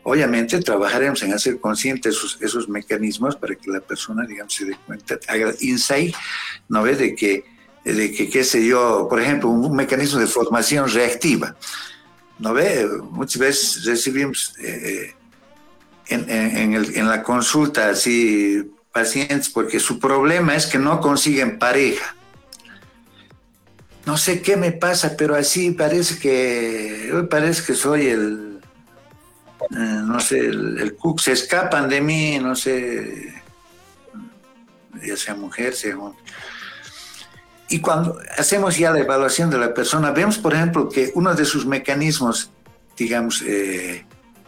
Obviamente trabajaremos en hacer conscientes esos, esos mecanismos para que la persona, digamos, se dé cuenta, haga insight, ¿no ve? De que, de que, qué sé yo, por ejemplo, un, mecanismo de formación reactiva, ¿no ve? Muchas veces recibimos eh, en, en, el, en la consulta así pacientes porque su problema es que no consiguen pareja. No sé qué me pasa, pero así parece que, parece que soy el, eh, no sé, el, cook, se escapan de mí, no sé, ya sea mujer, sea hombre. Y cuando hacemos ya la evaluación de la persona, vemos, por ejemplo, que uno de sus mecanismos, digamos, eh,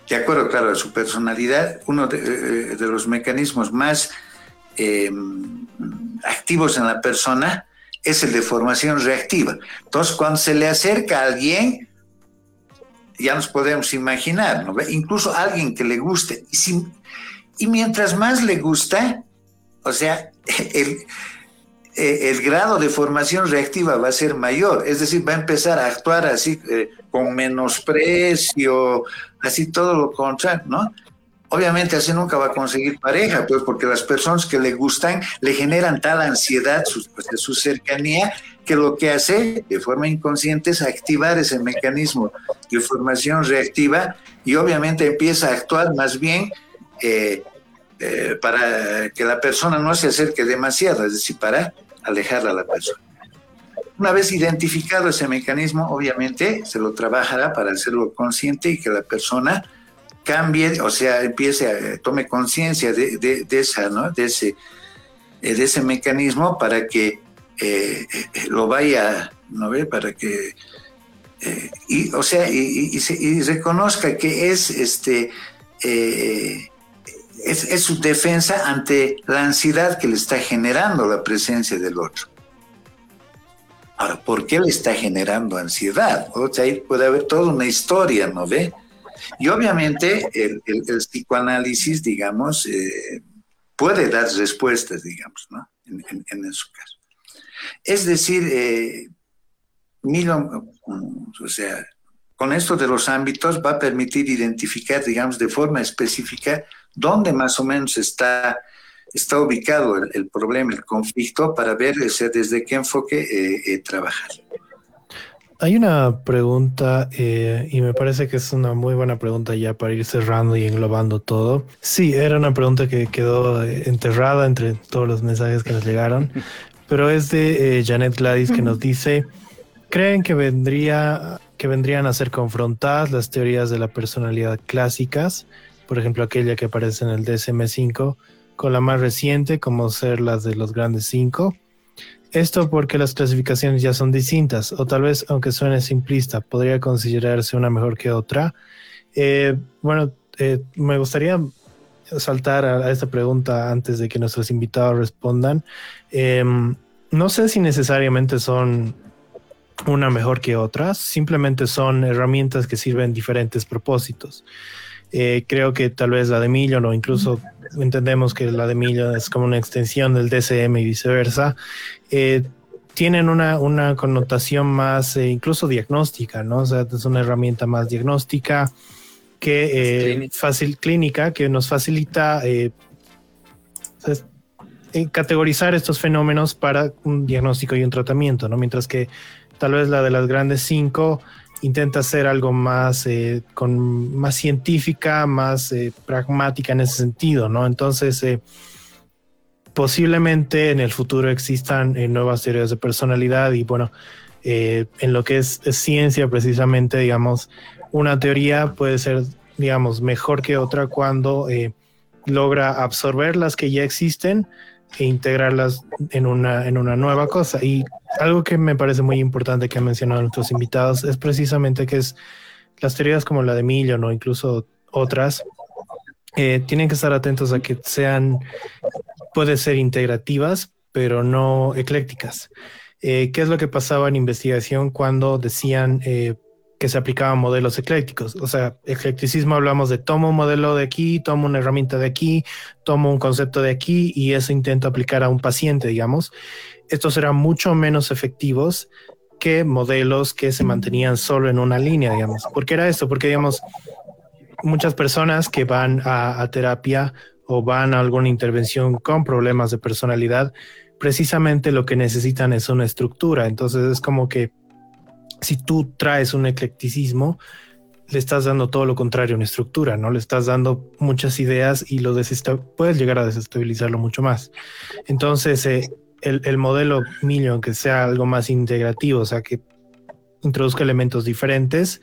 de acuerdo, claro, a su personalidad, uno de, eh, los mecanismos más activos en la persona es el de formación reactiva. Entonces, cuando se le acerca a alguien, ya nos podemos imaginar. Incluso alguien que le guste. Y, mientras más le gusta, o sea, el, eh, el, grado de formación reactiva va a ser mayor, es decir, va a empezar a actuar así eh, con menosprecio, así todo lo contrario, ¿no? Obviamente así nunca va a conseguir pareja, pues porque las personas que le gustan le generan tal ansiedad su, pues, su cercanía que lo que hace de forma inconsciente es activar ese mecanismo de formación reactiva y obviamente empieza a actuar más bien eh, eh, para que la persona no se acerque demasiado, es decir, para alejarla a la persona. Una vez identificado ese mecanismo, obviamente se lo trabajará para hacerlo consciente y que la persona cambie, o sea, empiece a tome conciencia de, esa, de, ese, de ese mecanismo para que eh, eh, lo vaya, ¿no ve? Para que, eh, y, o sea, y, reconozca que es, este, es, su defensa ante la ansiedad que le está generando la presencia del otro. Ahora, ¿por qué le está generando ansiedad? O sea, ahí puede haber toda una historia, ¿no ve? Y obviamente el, psicoanálisis, digamos, puede dar respuestas, digamos, ¿no? En, en, su caso. Es decir, eh, o sea, con esto de los ámbitos va a permitir identificar, digamos, de forma específica dónde más o menos está, está ubicado el, problema, el conflicto, para ver desde qué enfoque eh, eh, trabajar. Hay una pregunta y me parece que es una muy buena pregunta ya para ir cerrando y englobando todo. Sí, era una pregunta que quedó enterrada entre todos los mensajes que nos llegaron, pero es de eh, Janet Gladys que nos dice, ¿creen que, vendría, que vendrían a ser confrontadas las teorías de la personalidad clásicas, por ejemplo aquella que aparece en el DSM5, con la más reciente como ser las de los grandes cinco? Esto porque las clasificaciones ya son distintas, o tal vez, aunque suene simplista, podría considerarse una mejor que otra. Eh, bueno, eh, me gustaría saltar a, esta pregunta antes de que nuestros invitados respondan. Em, no sé si necesariamente son una mejor que otras, simplemente son herramientas que sirven diferentes propósitos. Eh, creo que tal vez la de Million o incluso entendemos que la de Million es como una extensión del DCM y viceversa, eh, tienen una, una, connotación más eh, incluso diagnóstica, ¿no? O sea, es una herramienta más diagnóstica, que eh, fácil clínica que nos facilita categorizar estos fenómenos para un diagnóstico y un tratamiento, ¿no? Mientras que tal vez la de las grandes cinco intenta hacer algo más con más científica, más pragmática en ese sentido, ¿no? Entonces posiblemente en el futuro existan nuevas teorías de personalidad y bueno, en lo que es, ciencia precisamente, digamos, una teoría puede ser, digamos, mejor que otra cuando eh, logra absorber las que ya existen e integrarlas en una, en una nueva cosa. Y algo que me parece muy importante que han mencionado nuestros invitados es precisamente que es las teorías como la de Millon o incluso otras, eh, tienen que estar atentos a que sean, puede ser integrativas, pero no eclécticas. Eh, ¿Qué es lo que pasaba en investigación cuando decían que se aplicaban modelos eclécticos. O sea, eclecticismo hablamos de tomo un modelo de aquí, tomo una herramienta de aquí, tomo un concepto de aquí y eso intento aplicar a un paciente, digamos. Estos serán mucho menos efectivos que modelos que se mantenían solo en una línea, digamos. ¿Por qué era esto? Porque, digamos, muchas personas que van a, terapia o van a alguna intervención con problemas de personalidad, precisamente lo que necesitan es una estructura. Entonces es como que si tú traes un eclecticismo, le estás dando todo lo contrario, una estructura, ¿no? Le estás dando muchas ideas y lo puedes llegar a desestabilizarlo mucho más. Entonces, eh, el, el, modelo Million, que sea algo más integrativo, o sea, que introduzca elementos diferentes,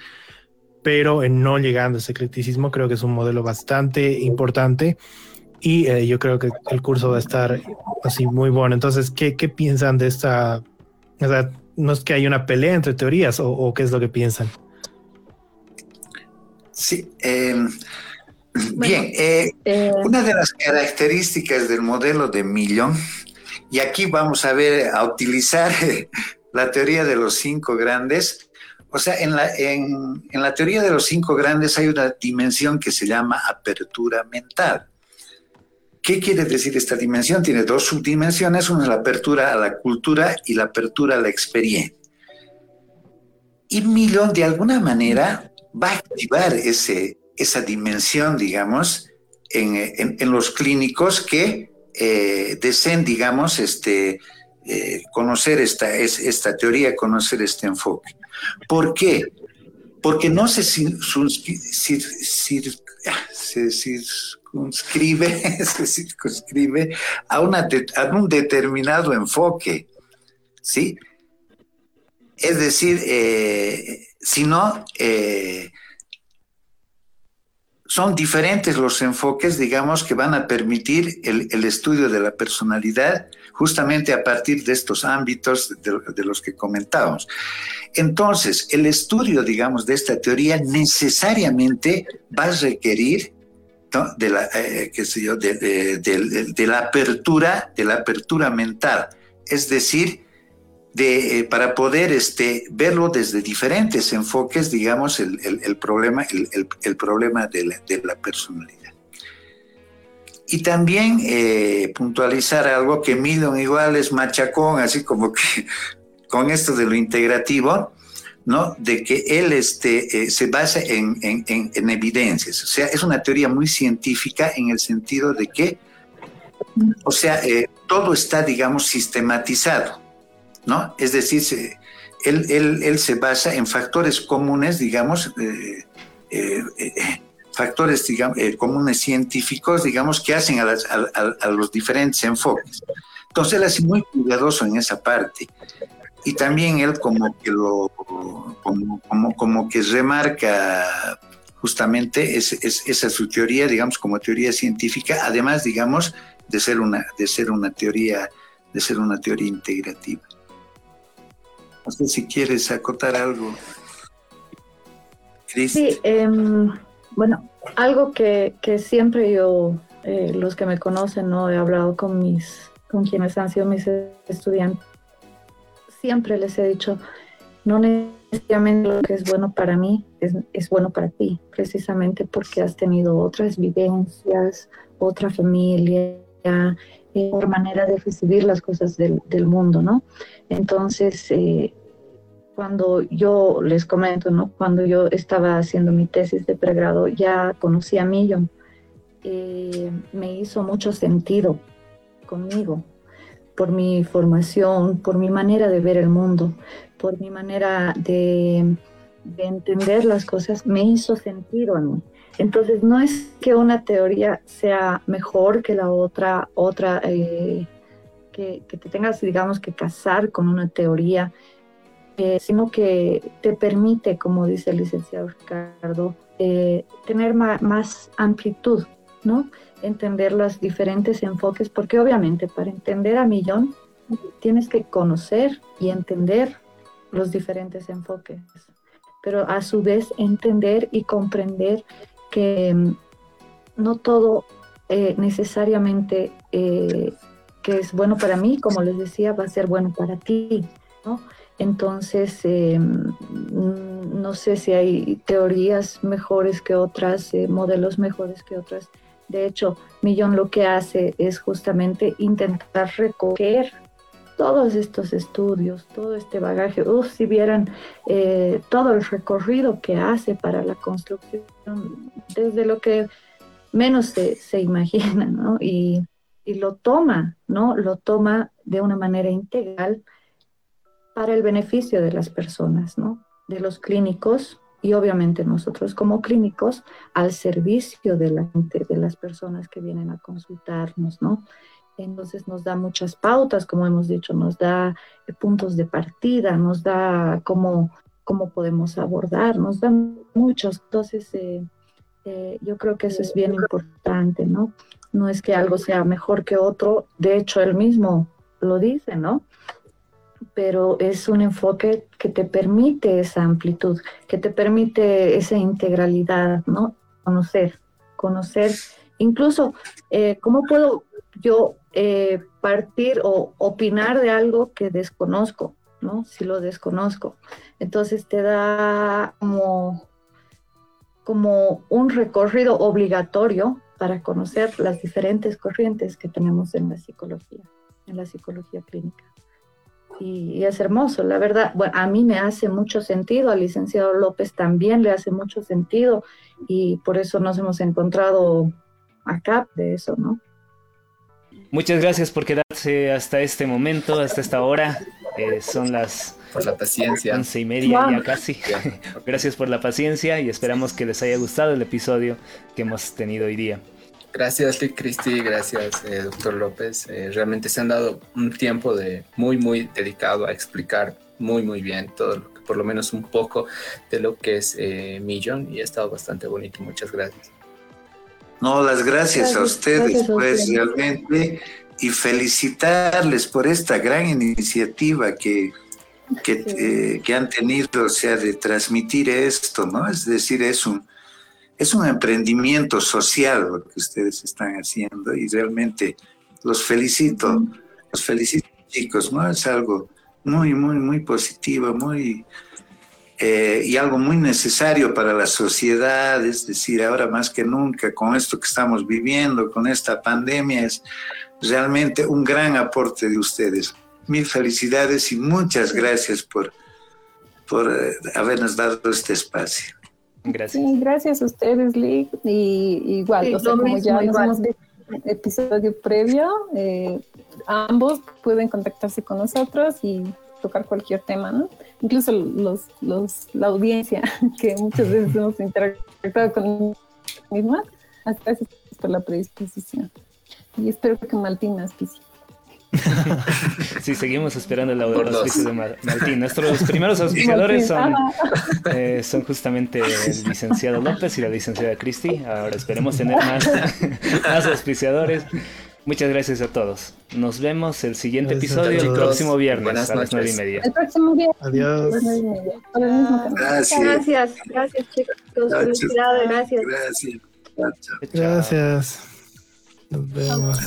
pero en no llegando a ese eclecticismo, creo que es un modelo bastante importante y eh, yo creo que el curso va a estar así muy bueno. Entonces, ¿qué, piensan de esta? O no es que hay una pelea entre teorías o, qué es lo que piensan. Sí, em, bien, eh, eh, una de las características del modelo de Millón, y aquí vamos a ver, a utilizar la teoría de los cinco grandes, o sea, en la, en, la teoría de los cinco grandes hay una dimensión que se llama apertura mental. ¿Qué quiere decir esta dimensión? Tiene dos subdimensiones, una es la apertura a la cultura y la apertura a la experiencia. Y Millón de alguna manera va a activar ese, esa dimensión, digamos, en, los clínicos que eh, deseen, digamos, este, eh, conocer esta, esta teoría, conocer este enfoque. ¿Por qué? Porque no se, circunscribe, se circunscribe a, una a un determinado enfoque, ¿sí? Es decir, eh, si no, eh, son diferentes los enfoques, digamos, que van a permitir el, estudio de la personalidad justamente a partir de estos ámbitos de, los que comentábamos. Entonces, el estudio, digamos, de esta teoría necesariamente va a requerir de, la, eh, yo, de, la apertura, de la apertura mental, es decir, de, eh, para poder este, verlo desde diferentes enfoques, digamos, el, problema, el, problema de la, personalidad. Y también eh, puntualizar algo que Milton igual es machacón, así como que con esto de lo integrativo, ¿no? De que él este, eh, se basa en, en, evidencias. O sea, es una teoría muy científica en el sentido de que, o sea, todo está, digamos, sistematizado. ¿no? Es decir, él, se basa en factores comunes, digamos, eh, eh, eh, factores digamos, comunes científicos, digamos, que hacen a, los diferentes enfoques. Entonces él es muy cuidadoso en esa parte. Y también él como que lo, como, como, que remarca justamente esa es su teoría, digamos, como teoría científica, además, digamos, de ser una, de ser una teoría, de ser una teoría integrativa. No sé si quieres acotar algo. Sí, em, bueno, algo que, siempre yo, eh, los que me conocen, no he hablado con mis, con quienes han sido mis estudiantes, siempre les he dicho, no necesariamente lo que es bueno para mí es, es bueno para ti, precisamente porque has tenido otras vivencias, otra familia, eh, por manera de recibir las cosas del, del mundo, ¿no? Entonces, eh, cuando yo les comento, ¿no? Cuando yo estaba haciendo mi tesis de pregrado, ya conocí a Millon. Eh, me hizo mucho sentido conmigo, por mi formación, por mi manera de ver el mundo, por mi manera de, de entender las cosas, me hizo sentido a mí. Entonces, no es que una teoría sea mejor que la otra, otra, eh, que, te tengas, digamos, que casar con una teoría, eh, sino que te permite, como dice el licenciado Ricardo, eh, tener más amplitud, ¿no? Entender los diferentes enfoques, porque obviamente para entender a Millón tienes que conocer y entender los diferentes enfoques, pero a su vez entender y comprender que mm, no todo eh, necesariamente eh, que es bueno para mí, como les decía, va a ser bueno para ti, ¿no? Entonces, em, no sé si hay teorías mejores que otras, eh, modelos mejores que otras. De hecho, Millón lo que hace es justamente intentar recoger todos estos estudios, todo este bagaje, Uf, si vieran eh, todo el recorrido que hace para la construcción, desde lo que menos se, se imagina, ¿no? Y, y, lo toma, ¿no? Lo toma de una manera integral para el beneficio de las personas, ¿no? De los clínicos y obviamente nosotros como clínicos al servicio de la gente, de las personas que vienen a consultarnos, ¿no? Entonces nos da muchas pautas, como hemos dicho, nos da eh, puntos de partida, nos da cómo, cómo podemos abordar, nos da muchos. Entonces eh, eh, yo creo que eso es bien importante, ¿no? No es que algo sea mejor que otro, de hecho él mismo lo dice, ¿no? Pero es un enfoque que te permite esa amplitud, que te permite esa integralidad, ¿no? Conocer, conocer, incluso, ¿cómo puedo yo eh, partir o opinar de algo que desconozco, ¿no? Si lo desconozco. Entonces te da como, como un recorrido obligatorio para conocer las diferentes corrientes que tenemos en la psicología, en la psicología clínica. Y, es hermoso, la verdad, bueno, a mí me hace mucho sentido, al licenciado López también le hace mucho sentido y por eso nos hemos encontrado acá de eso, ¿no? Muchas gracias por quedarse hasta este momento, hasta esta hora. Eh, son las por la paciencia. once y media ya casi. gracias por la paciencia y esperamos que les haya gustado el episodio que hemos tenido hoy día. Gracias, Cristi, gracias, eh, doctor López. Eh, realmente se han dado un tiempo de muy, muy dedicado a explicar muy, muy bien todo, por lo menos un poco de lo que es Millón y ha estado bastante bonito. Muchas gracias. No, las gracias, a ustedes, pues realmente, y felicitarles por esta gran iniciativa que, eh, que, han tenido, o sea, de transmitir esto, ¿no? Es decir, es un, es un emprendimiento social lo que ustedes están haciendo y realmente los felicito, los felicito chicos, ¿no? Es algo muy, muy, muy positivo, muy, eh, y algo muy necesario para la sociedad, es decir, ahora más que nunca, con esto que estamos viviendo, con esta pandemia, es realmente un gran aporte de ustedes. Mil felicidades y muchas gracias por, por eh, habernos dado este espacio. Gracias. gracias a ustedes, Lee. Y igual, como ya nos hemos visto en el episodio previo, eh, ambos pueden contactarse con nosotros y tocar cualquier tema, ¿no? Incluso los, los, la audiencia, que muchas veces hemos interactuado con misma, gracias por la predisposición. Y espero que Martín auspicie. sí, seguimos esperando el auspicio de Martín. Nuestros primeros auspiciadores son, eh, son justamente el licenciado López y la licenciada Cristi. Ahora esperemos tener más, más auspiciadores. Muchas gracias a todos. Nos vemos el siguiente episodio el próximo viernes a las nueve y media. El próximo viernes. Adiós. Gracias. Gracias, gracias chicos. Felicidades, gracias. Gracias. Gracias. Nos vemos.